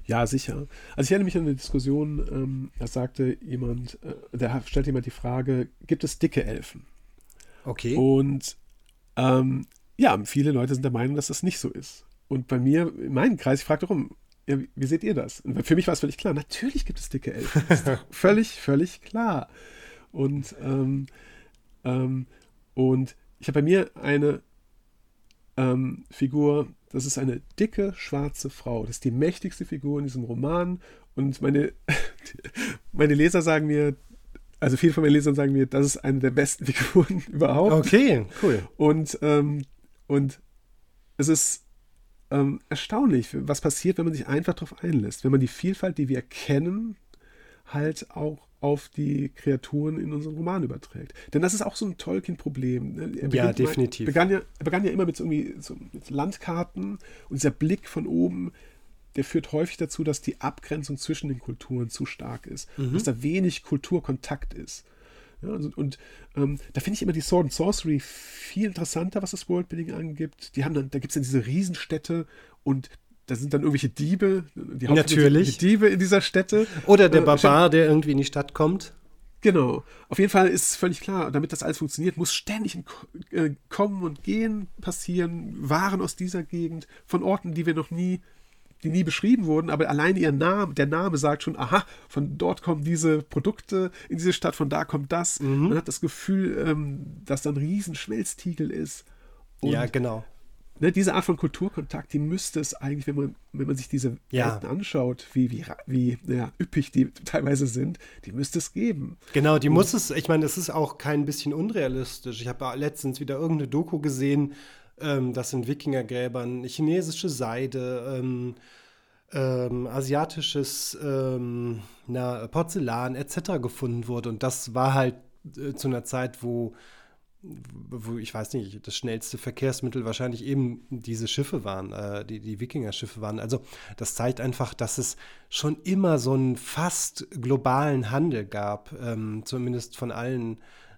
Ja, sicher. Also ich erinnere mich an eine Diskussion, ähm, da sagte jemand, äh, da stellte jemand die Frage, gibt es dicke Elfen? Okay. Und ähm, ja, viele Leute sind der Meinung, dass das nicht so ist. Und bei mir, in meinem Kreis, ich frage darum, ja, wie, wie seht ihr das? Und für mich war es völlig klar, natürlich gibt es dicke Elfen. Das ist völlig, völlig klar. Und, ähm, ähm, und ich habe bei mir eine ähm, Figur, das ist eine dicke, schwarze Frau. Das ist die mächtigste Figur in diesem Roman. Und meine, meine Leser sagen mir, also viele von meinen Lesern sagen mir, das ist eine der besten Figuren überhaupt. Okay, cool. Und, ähm, und es ist ähm, erstaunlich, was passiert, wenn man sich einfach darauf einlässt. Wenn man die Vielfalt, die wir kennen, halt auch auf die Kreaturen in unseren Roman überträgt. Denn das ist auch so ein Tolkien-Problem. Ne? Ja, definitiv. Mal, begann ja, er begann ja immer mit so, irgendwie, so mit Landkarten und dieser Blick von oben, der führt häufig dazu, dass die Abgrenzung zwischen den Kulturen zu stark ist. Mhm. Dass da wenig Kulturkontakt ist. Ja, also, und ähm, da finde ich immer die Sword and Sorcery viel interessanter, was das Worldbuilding angibt. Die haben dann, da gibt es dann diese Riesenstädte und da sind dann irgendwelche Diebe, die Natürlich. Diebe in dieser Stätte. Oder der äh, Barbar, der irgendwie in die Stadt kommt. Genau. Auf jeden Fall ist es völlig klar, damit das alles funktioniert, muss ständig ein äh, Kommen und Gehen passieren, Waren aus dieser Gegend, von Orten, die wir noch nie, die nie beschrieben wurden, aber allein ihr Name, der Name sagt schon, aha, von dort kommen diese Produkte in diese Stadt, von da kommt das. Mhm. Man hat das Gefühl, ähm, dass da ein Riesenschmelztiegel ist. Und ja, genau ne, diese Art von Kulturkontakt, die müsste es eigentlich, wenn man, wenn man sich diese ja. Welten anschaut, wie, wie, wie ja, üppig die teilweise sind, die müsste es geben. Genau, die Und, muss es, ich meine, es ist auch kein bisschen unrealistisch. Ich habe letztens wieder irgendeine Doku gesehen, ähm, dass in Wikingergräbern chinesische Seide, ähm, ähm, asiatisches ähm, na, Porzellan etc. gefunden wurde. Und das war halt äh, zu einer Zeit, wo wo ich weiß nicht, das schnellste Verkehrsmittel wahrscheinlich eben diese Schiffe waren, äh, die, die Wikinger-Schiffe waren. Also das zeigt einfach, dass es schon immer so einen fast globalen Handel gab, ähm, zumindest von allen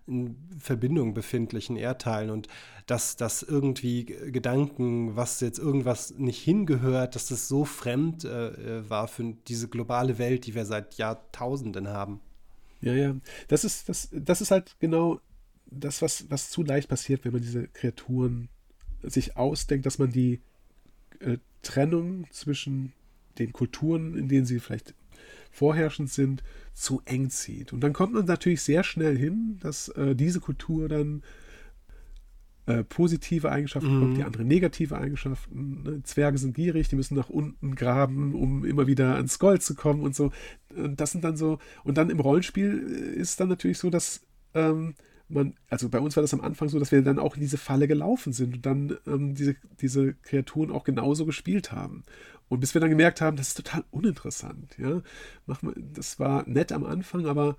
in Verbindung befindlichen Erdteilen und dass das irgendwie Gedanken, was jetzt irgendwas nicht hingehört, dass das so fremd äh, äh, war für diese globale Welt, die wir seit Jahrtausenden haben. Ja, ja. Das ist, das, das ist halt genau das, was, was zu leicht passiert, wenn man diese Kreaturen sich ausdenkt, dass man die äh, Trennung zwischen den Kulturen, in denen sie vielleicht vorherrschend sind, zu eng zieht. Und dann kommt man natürlich sehr schnell hin, dass äh, diese Kultur dann äh, positive Eigenschaften mhm. bekommt, die andere negative Eigenschaften. Ne? Zwerge sind gierig, die müssen nach unten graben, um immer wieder ans Gold zu kommen und so. Und das sind dann so, und dann im Rollenspiel ist dann natürlich so, dass ähm, man, also bei uns war das am Anfang so, dass wir dann auch in diese Falle gelaufen sind und dann ähm, diese, diese Kreaturen auch genauso gespielt haben. Und bis wir dann gemerkt haben, das ist total uninteressant. Ja? das war nett am Anfang, aber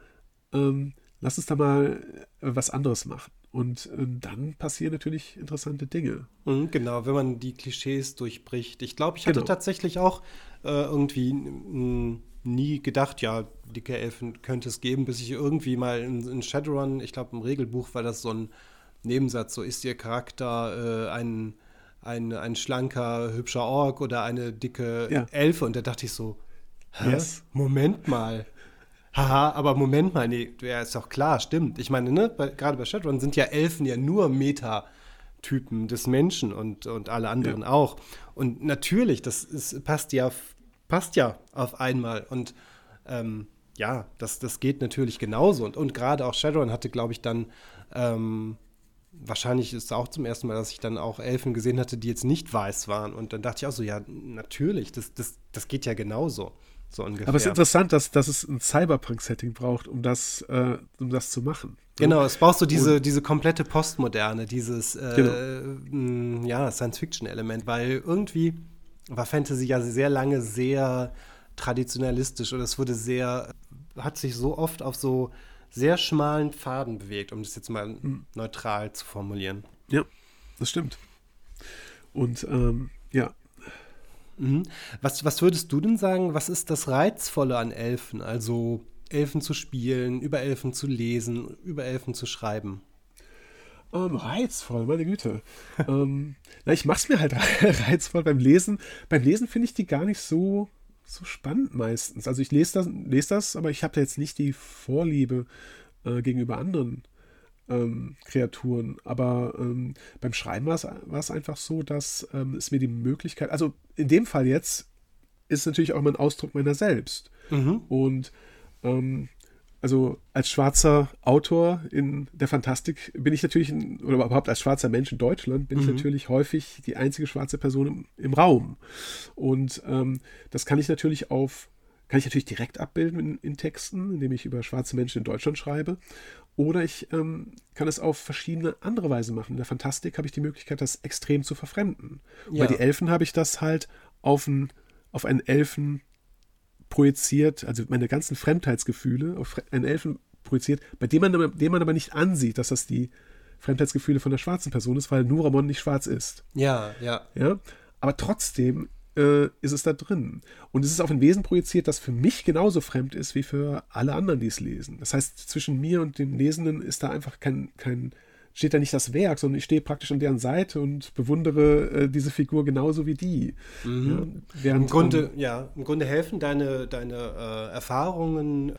ähm, lass uns da mal äh, was anderes machen. Und äh, dann passieren natürlich interessante Dinge. Mhm, genau, wenn man die Klischees durchbricht. Ich glaube, ich hatte genau. tatsächlich auch äh, irgendwie nie gedacht, ja, dicke Elfen könnte es geben, bis ich irgendwie mal in, in Shadowrun, ich glaube im Regelbuch war das so ein Nebensatz, so ist ihr Charakter äh, ein, ein, ein schlanker, hübscher Ork oder eine dicke ja. Elfe und da dachte ich so, Hä? Yes. Moment mal. Haha, aber Moment mal, nee, ja, ist doch klar, stimmt. Ich meine, ne, gerade bei Shadowrun sind ja Elfen ja nur Metatypen des Menschen und, und alle anderen ja. auch. Und natürlich, das ist, passt ja, passt ja auf einmal. Und ähm, ja, das, das geht natürlich genauso. Und, und gerade auch Shadowrun hatte, glaube ich, dann ähm, wahrscheinlich ist es auch zum ersten Mal, dass ich dann auch Elfen gesehen hatte, die jetzt nicht weiß waren. Und dann dachte ich auch so, ja, natürlich, das, das, das geht ja genauso. So ungefähr. Aber es ist interessant, dass, dass es ein Cyberpunk-Setting braucht, um das, äh, um das zu machen. Genau, es brauchst du diese, diese komplette Postmoderne, dieses äh, genau. ja, Science-Fiction-Element, weil irgendwie war Fantasy ja sehr lange sehr traditionalistisch oder es wurde sehr, hat sich so oft auf so sehr schmalen Pfaden bewegt, um das jetzt mal mhm. neutral zu formulieren. Ja, das stimmt. Und ähm, ja, Mhm. Was, was würdest du denn sagen, was ist das Reizvolle an Elfen? Also Elfen zu spielen, über Elfen zu lesen, über Elfen zu schreiben? Ähm, reizvoll, meine Güte. ähm, na, ich mach's mir halt reizvoll beim Lesen. Beim Lesen finde ich die gar nicht so, so spannend meistens. Also ich lese das, lese das aber ich habe jetzt nicht die Vorliebe äh, gegenüber anderen ähm, Kreaturen. Aber ähm, beim Schreiben war es einfach so, dass ähm, es mir die Möglichkeit, also in dem Fall jetzt, ist natürlich auch mein Ausdruck meiner selbst. Mhm. Und ähm, also als schwarzer Autor in der Fantastik bin ich natürlich, in, oder überhaupt als schwarzer Mensch in Deutschland, bin mhm. ich natürlich häufig die einzige schwarze Person im, im Raum. Und ähm, das kann ich natürlich auf kann ich natürlich direkt abbilden in, in, Texten, indem ich über schwarze Menschen in Deutschland schreibe. Oder ich ähm, kann es auf verschiedene andere Weise machen. In der Fantastik habe ich die Möglichkeit, das extrem zu verfremden. Ja. Bei die Elfen habe ich das halt auf, ein, auf einen Elfen projiziert, also meine ganzen Fremdheitsgefühle auf einen Elfen projiziert, bei dem man, dem man aber nicht ansieht, dass das die Fremdheitsgefühle von der schwarzen Person ist, weil Nuramon nicht schwarz ist. Ja, ja. ja? Aber trotzdem äh, ist es da drin. Und es ist auf ein Wesen projiziert, das für mich genauso fremd ist wie für alle anderen, die es lesen. Das heißt, zwischen mir und dem Lesenden ist da einfach kein, kein steht da nicht das Werk, sondern ich stehe praktisch an deren Seite und bewundere äh, diese Figur genauso wie die. Mhm. Ja, Im Grunde, ähm, ja, im Grunde helfen deine, deine äh, Erfahrungen,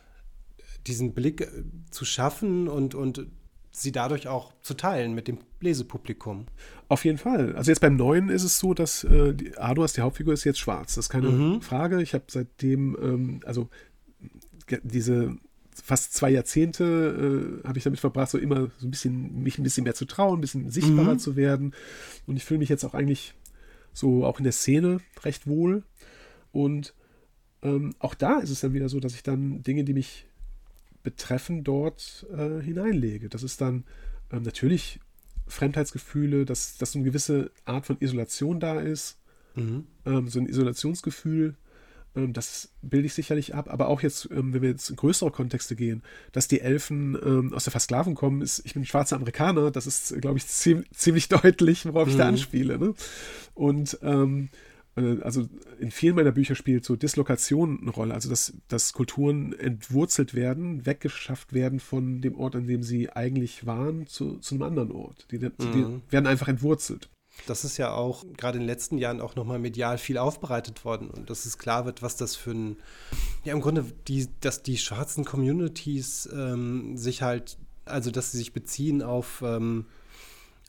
diesen Blick äh, zu schaffen und, und sie dadurch auch zu teilen mit dem Lesepublikum. Auf jeden Fall. Also jetzt beim Neuen ist es so, dass äh, die Aduas, die Hauptfigur, ist jetzt schwarz. Das ist keine mhm. Frage. Ich habe seitdem, ähm, also diese fast zwei Jahrzehnte äh, habe ich damit verbracht, so immer so ein bisschen, mich ein bisschen mehr zu trauen, ein bisschen sichtbarer mhm. zu werden. Und ich fühle mich jetzt auch eigentlich so auch in der Szene recht wohl. Und ähm, auch da ist es dann wieder so, dass ich dann Dinge, die mich betreffen, dort äh, hineinlege. Das ist dann ähm, natürlich Fremdheitsgefühle, dass, dass so eine gewisse Art von Isolation da ist, mhm. ähm, so ein Isolationsgefühl. Ähm, das bilde ich sicherlich ab, aber auch jetzt, ähm, wenn wir jetzt in größere Kontexte gehen, dass die Elfen ähm, aus der Versklaven kommen, ist, ich bin schwarzer Amerikaner, das ist, glaube ich, ziemlich, ziemlich deutlich, worauf mhm. ich da mhm. anspiele. Ne? Und ähm, äh, also in vielen meiner Bücher spielt so Dislokation eine Rolle, also dass, dass Kulturen entwurzelt werden, weggeschafft werden von dem Ort, an dem sie eigentlich waren, zu, zu einem anderen Ort. Die, die mhm. werden einfach entwurzelt. Das ist ja auch gerade in den letzten Jahren auch nochmal medial viel aufbereitet worden und dass es klar wird, was das für ein, ja im Grunde, die, dass die schwarzen Communities ähm, sich halt, also dass sie sich beziehen auf, ähm,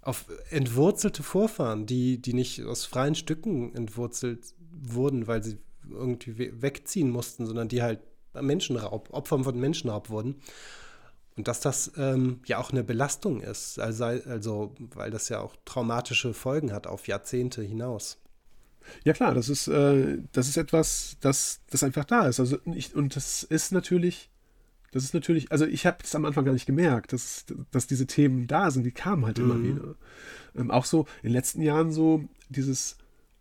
auf entwurzelte Vorfahren, die, die nicht aus freien Stücken entwurzelt wurden, weil sie irgendwie wegziehen mussten, sondern die halt Menschenraub, Opfer von Menschenraub wurden. Und dass das ähm, ja auch eine Belastung ist, also, also weil das ja auch traumatische Folgen hat auf Jahrzehnte hinaus. Ja klar, das ist, äh, das ist etwas, das, das einfach da ist. Also ich, und das ist natürlich, das ist natürlich, also ich habe es am Anfang gar nicht gemerkt, dass, dass diese Themen da sind, die kamen halt mhm. immer wieder. Ähm, auch so in den letzten Jahren so dieses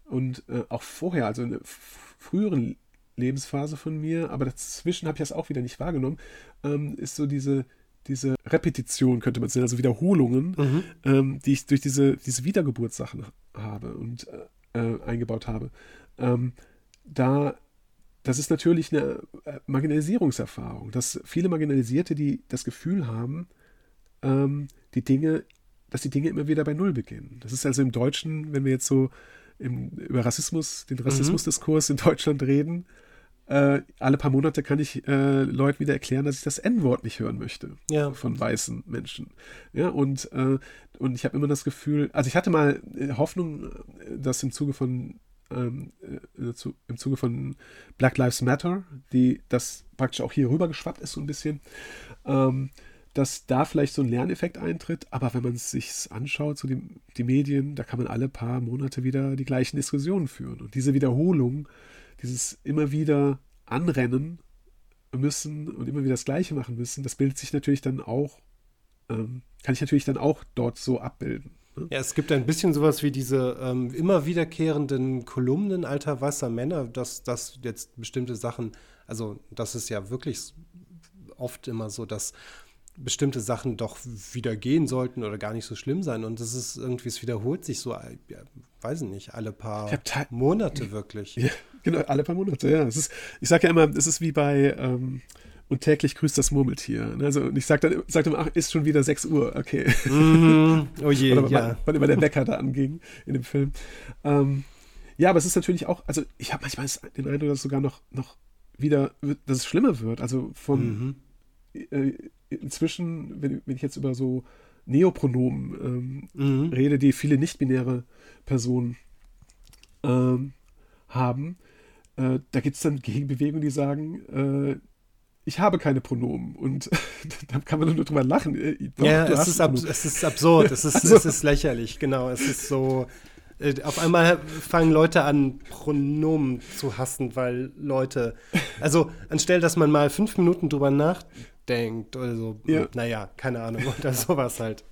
und äh, auch vorher, also in der früheren Lebensphase von mir, aber dazwischen habe ich das auch wieder nicht wahrgenommen, ähm, ist so diese, diese Repetition, könnte man sagen, also Wiederholungen, mhm. ähm, die ich durch diese, diese Wiedergeburtssachen habe und äh, äh, eingebaut habe. Ähm, da, das ist natürlich eine äh, Marginalisierungserfahrung, dass viele Marginalisierte, die das Gefühl haben, ähm, die Dinge, dass die Dinge immer wieder bei Null beginnen. Das ist also im Deutschen, wenn wir jetzt so im, über Rassismus, den mhm. Rassismusdiskurs mhm. in Deutschland reden, äh, alle paar Monate kann ich äh, Leuten wieder erklären, dass ich das N-Wort nicht hören möchte ja. von weißen Menschen. Ja, und, äh, und ich habe immer das Gefühl, also ich hatte mal äh, Hoffnung, äh, dass im Zuge von ähm, äh, zu, im Zuge von Black Lives Matter, die das praktisch auch hier rüber geschwappt ist so ein bisschen, ähm, dass da vielleicht so ein Lerneffekt eintritt, aber wenn man es sich anschaut, so die, die Medien, da kann man alle paar Monate wieder die gleichen Diskussionen führen. Und diese Wiederholung dieses immer wieder anrennen müssen und immer wieder das Gleiche machen müssen, das bildet sich natürlich dann auch, ähm, kann ich natürlich dann auch dort so abbilden. Ne? Ja, es gibt ein bisschen sowas wie diese ähm, immer wiederkehrenden Kolumnen alter weißer Männer, dass, dass jetzt bestimmte Sachen, also das ist ja wirklich oft immer so, dass bestimmte Sachen doch wieder gehen sollten oder gar nicht so schlimm sein. Und das ist irgendwie, es wiederholt sich so, ja, weiß ich nicht, alle paar Monate wirklich. Ja, genau, alle paar Monate, ja. Es ist, ich sage ja immer, es ist wie bei ähm, und täglich grüßt das Murmeltier. Ne? Also und ich sage dann, sag dann, ach, ist schon wieder 6 Uhr, okay. Mm, oh je, Oder ja. Wann immer der Wecker da anging in dem Film. Ähm, ja, aber es ist natürlich auch, also ich habe manchmal den Eindruck, dass es sogar noch, noch wieder, dass es schlimmer wird. Also von mhm. äh, inzwischen, wenn, wenn, ich jetzt über so Neopronomen ähm, mhm. rede, die viele nicht-binäre Personen ähm, haben, äh, da gibt es dann Gegenbewegungen, die sagen, äh, ich habe keine Pronomen. Und da kann man nur drüber lachen. Äh, doch, ja, es ist, es ist, absurd, es ist, also, es ist lächerlich, genau. Es ist so. Äh, auf einmal fangen Leute an, Pronomen zu hassen, weil Leute. Also, anstelle, dass man mal fünf Minuten drüber nachdenkt oder so, ja. naja, keine Ahnung, oder sowas halt.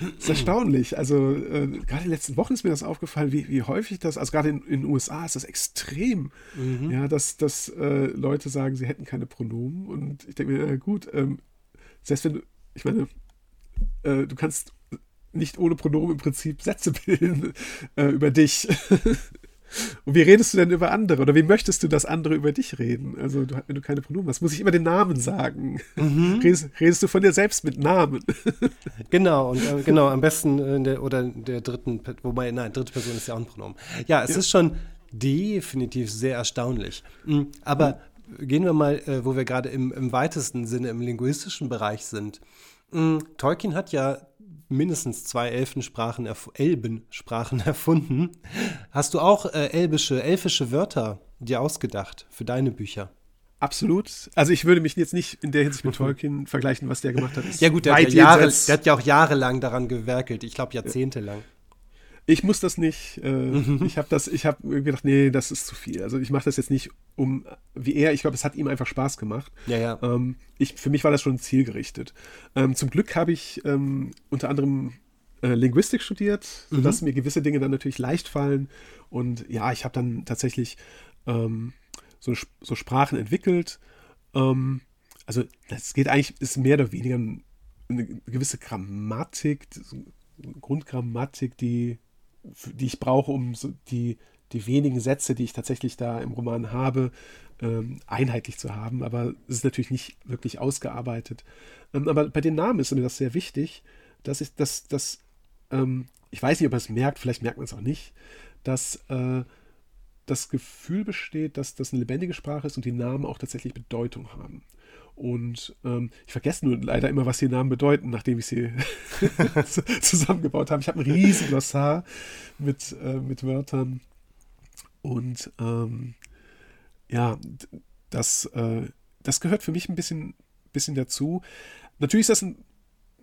Das ist erstaunlich. Also, äh, gerade in den letzten Wochen ist mir das aufgefallen, wie, wie häufig das, also gerade in, in den USA ist das extrem, mhm. ja, dass, dass äh, Leute sagen, sie hätten keine Pronomen. Und ich denke mir, ja, gut, ähm, selbst wenn du, ich meine, äh, du kannst nicht ohne Pronomen im Prinzip Sätze bilden äh, über dich. Und wie redest du denn über andere? Oder wie möchtest du, dass andere über dich reden? Also, du, wenn du keine Pronomen hast, muss ich immer den Namen sagen. Mhm. Redest, redest, du von dir selbst mit Namen? Genau, und äh, genau, am besten in der, oder in der dritten, wobei, nein, dritte Person ist ja auch ein Pronomen. Ja, es ja. ist schon definitiv sehr erstaunlich. Mhm, aber mhm. gehen wir mal, äh, wo wir gerade im, im weitesten Sinne im linguistischen Bereich sind. Mhm, Tolkien hat ja mindestens zwei Elfensprachen, Elbensprachen erfunden. Hast du auch äh, elbische, elfische Wörter dir ausgedacht für deine Bücher? Absolut. Also ich würde mich jetzt nicht in der Hinsicht mit Tolkien vergleichen, was der gemacht hat. ja gut, der hat ja, Jahre, der hat ja, auch jahrelang daran gewerkelt. Ich glaube jahrzehntelang. Ich muss das nicht. Äh, mhm. Ich habe das, ich habe gedacht, nee, das ist zu viel. Also ich mache das jetzt nicht um wie er. Ich glaube, es hat ihm einfach Spaß gemacht. Ja, ja. Ähm, ich, für mich war das schon zielgerichtet. Ähm, zum Glück habe ich ähm, unter anderem äh, Linguistik studiert, sodass mhm. mir gewisse Dinge dann natürlich leicht fallen. Und ja, ich habe dann tatsächlich ähm, so, so Sprachen entwickelt. Ähm, also das geht eigentlich, ist mehr oder weniger eine gewisse Grammatik, Grundgrammatik, die, die ich brauche, um so die, die wenigen Sätze, die ich tatsächlich da im Roman habe, ähm, einheitlich zu haben. Aber es ist natürlich nicht wirklich ausgearbeitet. Ähm, aber bei den Namen ist mir das sehr wichtig, dass ich, dass, dass ähm, ich weiß nicht, ob man es merkt, vielleicht merkt man es auch nicht, dass äh, das Gefühl besteht, dass das eine lebendige Sprache ist und die Namen auch tatsächlich Bedeutung haben. Und ähm, ich vergesse nur leider immer, was die Namen bedeuten, nachdem ich sie zusammengebaut habe. Ich habe ein riesiges Glossar mit, äh, mit Wörtern. Und ähm, ja, das, äh, das gehört für mich ein bisschen, bisschen dazu. Natürlich ist das ein,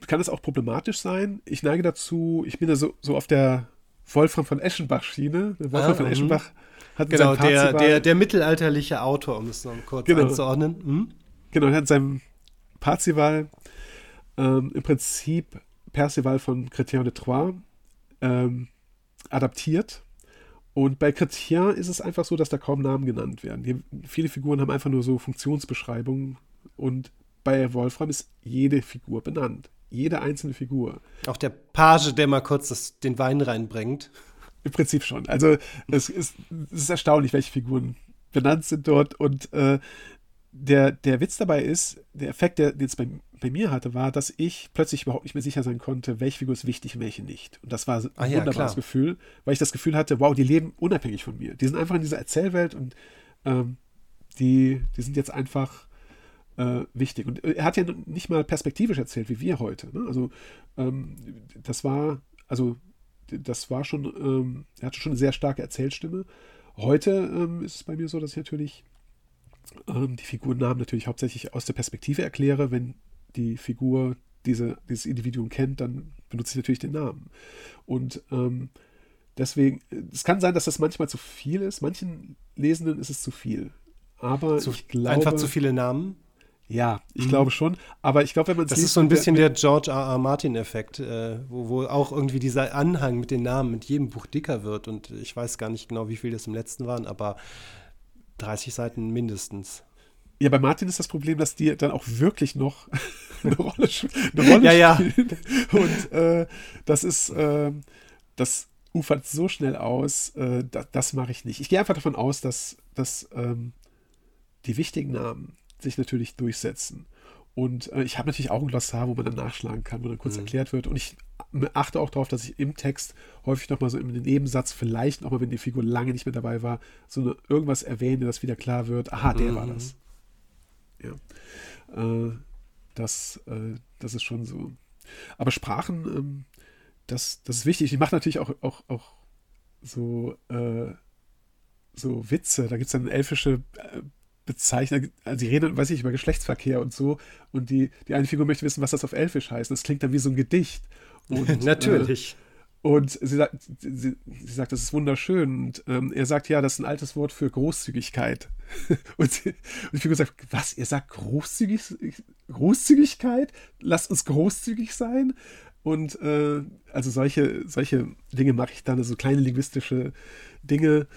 kann das auch problematisch sein. Ich neige dazu, ich bin da so, so auf der Wolfram von Eschenbach-Schiene. Wolfram ah, von mhm. Eschenbach hat genau, der, der, der mittelalterliche Autor, um es noch kurz genau. einzuordnen. Hm? Genau, er hat in seinem Parzival ähm, im Prinzip Percival von Chrétien de Troyes ähm, adaptiert. Und bei Chrétien ist es einfach so, dass da kaum Namen genannt werden. Die, viele Figuren haben einfach nur so Funktionsbeschreibungen und bei Wolfram ist jede Figur benannt. Jede einzelne Figur. Auch der Page, der mal kurz das, den Wein reinbringt. Im Prinzip schon. Also es ist, es ist erstaunlich, welche Figuren benannt sind dort. Und äh, der, der Witz dabei ist, der Effekt, der jetzt bei, bei mir hatte, war, dass ich plötzlich überhaupt nicht mehr sicher sein konnte, welche Figur ist wichtig und welche nicht. Und das war ein ah, ja, wunderbares klar. Gefühl, weil ich das Gefühl hatte, wow, die leben unabhängig von mir. Die sind einfach in dieser Erzählwelt und ähm, die, die sind jetzt einfach äh, wichtig. Und er hat ja nicht mal perspektivisch erzählt, wie wir heute. Ne? Also ähm, das war, also das war schon, ähm, er hatte schon eine sehr starke Erzählstimme. Heute ähm, ist es bei mir so, dass ich natürlich ähm, die Figurennamen natürlich hauptsächlich aus der Perspektive erkläre. Wenn die Figur diese, dieses Individuum kennt, dann benutze ich natürlich den Namen. Und ähm, deswegen, es kann sein, dass das manchmal zu viel ist. Manchen Lesenden ist es zu viel. Aber zu, ich glaube. Einfach zu viele Namen? Ja, ich mhm. glaube schon. Aber ich glaube, wenn man Das ist so ein bisschen der George R. R. Martin-Effekt, äh, wo, wo auch irgendwie dieser Anhang mit den Namen mit jedem Buch dicker wird. Und ich weiß gar nicht genau, wie viel das im letzten waren, aber 30 Seiten mindestens. Ja, bei Martin ist das Problem, dass die dann auch wirklich noch eine Rolle, eine Rolle ja, spielen. Ja. Und äh, das ist, äh, das ufert so schnell aus, äh, da, das mache ich nicht. Ich gehe einfach davon aus, dass, dass ähm, die wichtigen Namen sich natürlich durchsetzen. Und äh, ich habe natürlich auch ein Glossar, wo man dann nachschlagen kann, wo dann kurz mhm. erklärt wird. Und ich achte auch darauf, dass ich im Text häufig nochmal so im Nebensatz, vielleicht nochmal, wenn die Figur lange nicht mehr dabei war, so irgendwas erwähne, dass wieder klar wird, aha, der mhm. war das. Ja. Äh, das, äh, das ist schon so. Aber Sprachen, ähm, das, das ist wichtig. Ich mache natürlich auch, auch, auch so, äh, so Witze. Da gibt es dann elfische äh, bezeichnen, also sie reden, weiß ich, über Geschlechtsverkehr und so und die, die eine Figur möchte wissen, was das auf Elfisch heißt. Das klingt dann wie so ein Gedicht. Und, Natürlich. Äh, und sie sagt, sie, sie, sagt, das ist wunderschön. Und ähm, er sagt, ja, das ist ein altes Wort für Großzügigkeit. und, sie, und die Figur sagt, was, ihr sagt Großzügig, Großzügigkeit? Lasst uns großzügig sein? Und äh, also solche, solche Dinge mache ich dann, so also kleine linguistische Dinge.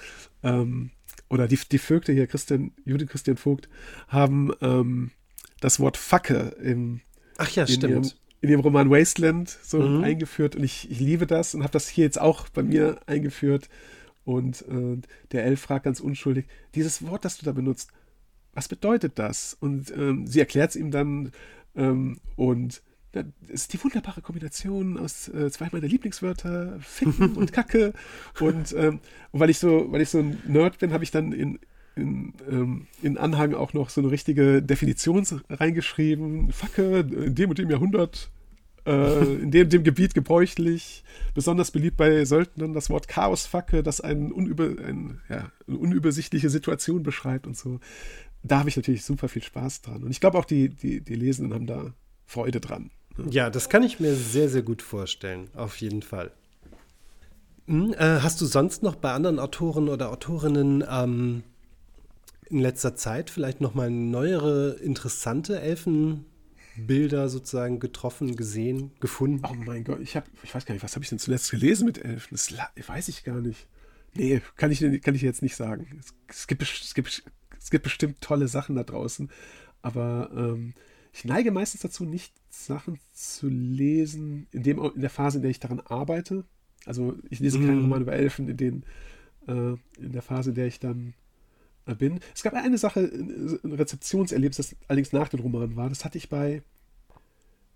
Ähm, oder die, die Vögte hier, Christian, Judith Christian Vogt, haben ähm, das Wort Facke im, Ach ja, in stimmt. Ihrem, in dem Roman Wasteland so mhm. eingeführt und ich, ich liebe das und habe das hier jetzt auch bei mir eingeführt. Und äh, der Elf fragt ganz unschuldig, dieses Wort, das du da benutzt, was bedeutet das? Und ähm, sie erklärt es ihm dann ähm, und das ist die wunderbare Kombination aus äh, zwei meiner Lieblingswörter, Ficken und Kacke. Und, ähm, und, weil ich so, weil ich so ein Nerd bin, habe ich dann in, in, ähm, in Anhang auch noch so eine richtige Definition reingeschrieben. Facke, in dem und dem Jahrhundert, äh, in dem, dem Gebiet gebräuchlich, besonders beliebt bei Söldnern das Wort Chaosfacke, das ein unüber, ein, ja, eine unübersichtliche Situation beschreibt und so. Da habe ich natürlich super viel Spaß dran. Und ich glaube auch, die, die, die Lesenden haben da Freude dran. Ja, das kann ich mir sehr, sehr gut vorstellen, auf jeden Fall. Hm, äh, hast du sonst noch bei anderen Autoren oder Autorinnen ähm, in letzter Zeit vielleicht noch mal neuere, interessante Elfenbilder sozusagen getroffen, gesehen, gefunden? Oh mein Gott, ich habe, ich weiß gar nicht, was habe ich denn zuletzt gelesen mit Elfen? Das weiß ich gar nicht. Nee, kann ich, kann ich jetzt nicht sagen. Es, es, gibt, es gibt Es gibt bestimmt tolle Sachen da draußen, aber ähm, ich neige meistens dazu, nicht Sachen zu lesen, in, dem, in der Phase, in der ich daran arbeite. Also ich lese mhm. keinen Roman über Elfen, in, den, äh, in der Phase, in der ich dann äh, bin. Es gab eine Sache, ein Rezeptionserlebnis, das allerdings nach dem Roman war. Das hatte ich bei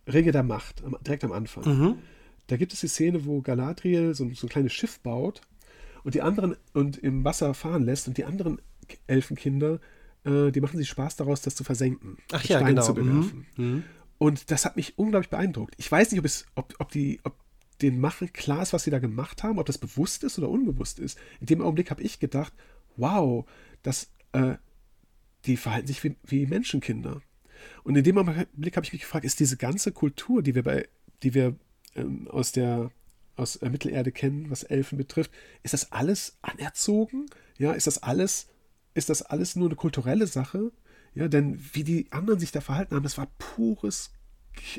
Ringe der Macht, direkt am Anfang. Mhm. Da gibt es die Szene, wo Galadriel so, so ein kleines Schiff baut und die anderen und im Wasser fahren lässt und die anderen Elfenkinder, äh, die machen sich Spaß daraus, das zu versenken. Ach ja, Steine genau. zu bewerfen. Mhm. Mhm. Und das hat mich unglaublich beeindruckt. Ich weiß nicht, ob es, ob, ob die, ob den Machen klar ist, was sie da gemacht haben, ob das bewusst ist oder unbewusst ist. In dem Augenblick habe ich gedacht, wow, das, äh, die verhalten sich wie, wie Menschenkinder. Und in dem Augenblick habe ich mich gefragt, ist diese ganze Kultur, die wir bei, die wir ähm, aus der aus äh, Mittelerde kennen, was Elfen betrifft, ist das alles anerzogen? Ja, ist das alles, ist das alles nur eine kulturelle Sache? Ja, denn wie die anderen sich da verhalten haben, das war pures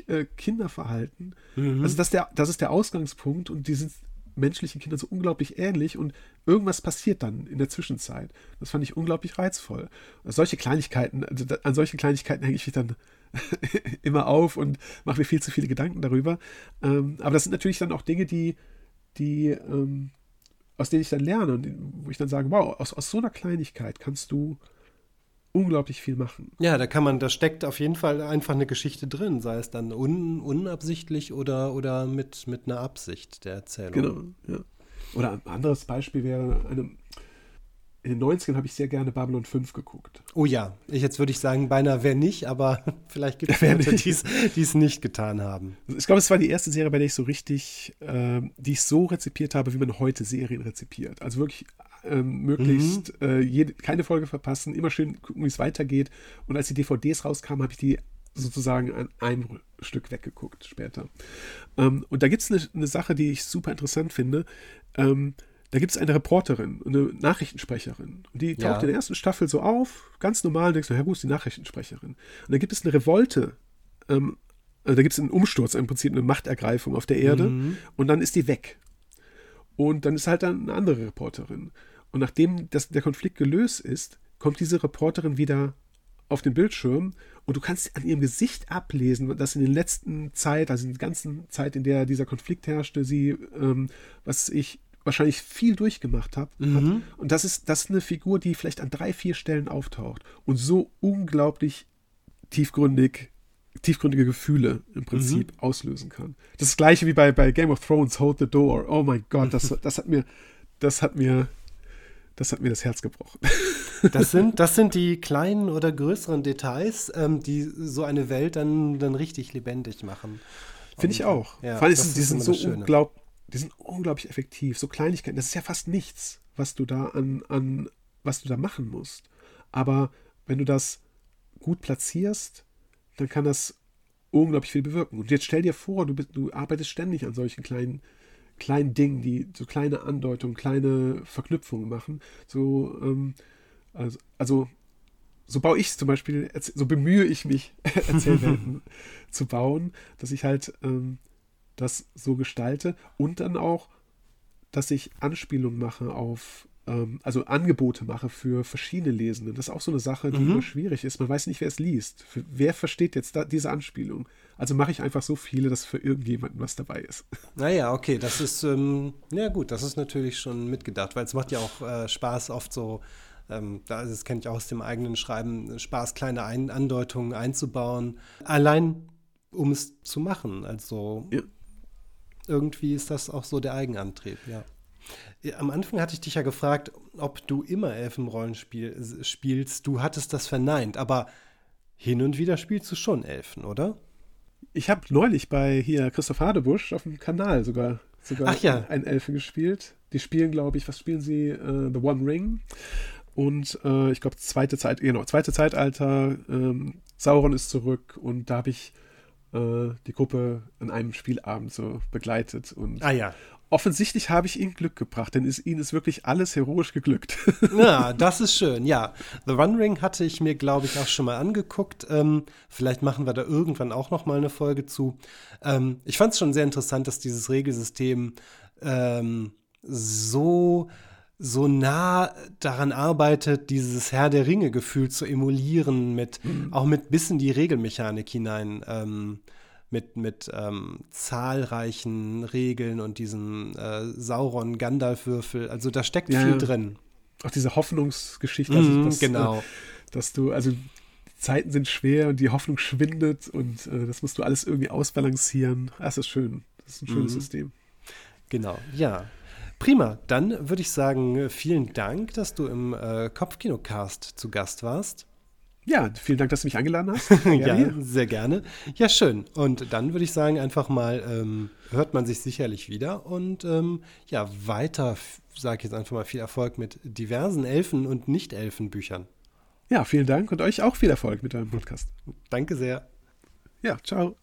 äh, Kinderverhalten. Mhm. Also das, der, das ist der Ausgangspunkt und die sind menschlichen Kindern so unglaublich ähnlich und irgendwas passiert dann in der Zwischenzeit. Das fand ich unglaublich reizvoll. Solche Kleinigkeiten, also an solchen Kleinigkeiten hänge ich mich dann immer auf und mache mir viel zu viele Gedanken darüber. Ähm, aber das sind natürlich dann auch Dinge, die, die ähm, aus denen ich dann lerne und wo ich dann sage, wow, aus, aus so einer Kleinigkeit kannst du unglaublich viel machen. Ja, da kann man, da steckt auf jeden Fall einfach eine Geschichte drin, sei es dann un, unabsichtlich oder, oder mit, mit einer Absicht der Erzählung. Genau, ja. Oder ein anderes Beispiel wäre eine, in den 90ern habe ich sehr gerne Babylon 5 geguckt. Oh ja, ich, jetzt würde ich sagen, beinahe wer nicht, aber vielleicht gibt es Leute, die es nicht getan haben. Ich glaube, es war die erste Serie, bei der ich so richtig, äh, die ich so rezipiert habe, wie man heute Serien rezipiert. Also wirklich ähm, möglichst mhm. äh, jede, keine Folge verpassen, immer schön gucken, wie es weitergeht. Und als die DVDs rauskamen, habe ich die sozusagen an einem Stück weggeguckt später. Ähm, und da gibt es eine, eine, Sache, die ich super interessant finde. Ähm, da gibt es eine Reporterin, eine Nachrichtensprecherin. Und die taucht ja. in der ersten Staffel so auf, ganz normal, und denkst du, ja, wo ist die Nachrichtensprecherin? Und da gibt es eine Revolte, ähm, also da gibt es einen Umsturz, im Prinzip eine Machtergreifung auf der Erde, mhm. und dann ist die weg. Und dann ist halt dann eine andere Reporterin. Und nachdem das, der Konflikt gelöst ist, kommt diese Reporterin wieder auf den Bildschirm und du kannst an ihrem Gesicht ablesen, dass in der letzten Zeit, also in der ganzen Zeit, in der dieser Konflikt herrschte, sie, ähm, was ich wahrscheinlich viel durchgemacht habe. Mhm. Und das ist, das ist eine Figur, die vielleicht an drei, vier Stellen auftaucht und so unglaublich tiefgründig, tiefgründige Gefühle im Prinzip mhm. auslösen kann. Das, gleiche wie bei, bei Game of Thrones, Hold the Door. Oh mein Gott, das, das hat mir, das hat mir, das hat mir das Herz gebrochen. Das sind, das sind die kleinen oder größeren Details, ähm, die so eine Welt dann, dann richtig lebendig machen. Finde ich auch. Ja, Vor allem, die sind so unglaublich die sind unglaublich effektiv. So Kleinigkeiten, das ist ja fast nichts, was du da an, an, was du da machen musst. Aber wenn du das gut platzierst, dann kann das unglaublich viel bewirken. Und jetzt stell dir vor, du, du arbeitest ständig an solchen kleinen, kleinen Dingen, die so kleine Andeutungen, kleine Verknüpfungen machen. So, ähm, also, also so baue ich zum Beispiel, so bemühe ich mich, Erzählwelten zu bauen, dass ich halt ähm, das so gestalte und dann auch, dass ich Anspielungen mache auf, ähm, also Angebote mache für verschiedene Lesende. Das ist auch so eine Sache, die mhm. immer schwierig ist. Man weiß nicht, wer es liest. Für, wer versteht jetzt da, diese Anspielung? Also mache ich einfach so viele, dass für irgendjemanden was dabei ist. Naja, okay, das ist, ähm, ja gut, das ist natürlich schon mitgedacht, weil es macht ja auch äh, Spaß, oft so ähm, das kenne ich auch aus dem eigenen Schreiben, Spaß, kleine Ein Andeutungen einzubauen. Allein um es zu machen. Also ja irgendwie ist das auch so der Eigenantrieb, ja. Am Anfang hatte ich dich ja gefragt, ob du immer Elfenrollen spiel, spielst. Du hattest das verneint, aber hin und wieder spielst du schon Elfen, oder? Ich habe neulich bei hier Christoph Hadebusch auf dem Kanal sogar, sogar Ach ja. einen Elfen gespielt. Die spielen, glaube ich, was spielen sie? Uh, The One Ring. Und uh, ich glaube, zweite Zeit, genau, zweite Zeitalter, ähm, Sauron ist zurück und da habe ich äh, die Gruppe an einem Spielabend so begleitet. Und ah ja. offensichtlich habe ich ihnen Glück gebracht, denn ist, ihnen ist wirklich alles heroisch geglückt. Ja, das ist schön, ja. The One Ring hatte ich mir, glaube ich, auch schon mal angeguckt. Ähm, vielleicht machen wir da irgendwann auch noch mal eine Folge zu. Ähm, ich fand es schon sehr interessant, dass dieses Regelsystem ähm, so so nah daran arbeitet, dieses Herr der Ringe-Gefühl zu emulieren, mit, mhm. auch mit bis in die Regelmechanik hinein, ähm, mit, mit ähm, zahlreichen Regeln und diesem äh, Sauron-Gandalf-Würfel. Also da steckt ja, viel drin. Auch diese Hoffnungsgeschichte. Also mhm, dass, genau. Äh, dass du, also Zeiten sind schwer und die Hoffnung schwindet und äh, das musst du alles irgendwie ausbalancieren. Das ist schön. Das ist ein schönes mhm. System. Genau, ja. Prima, dann würde ich sagen, vielen Dank, dass du im äh, Kopfkinocast zu Gast warst. Ja, vielen Dank, dass du mich eingeladen hast. ja, hier. sehr gerne. Ja, schön. Und dann würde ich sagen, einfach mal ähm, hört man sich sicherlich wieder und ähm, ja, weiter, sage ich jetzt einfach mal, viel Erfolg mit diversen Elfen- und Nicht-Elfen-Büchern. Ja, vielen Dank und euch auch viel Erfolg mit deinem Podcast. Danke sehr. Ja, ciao.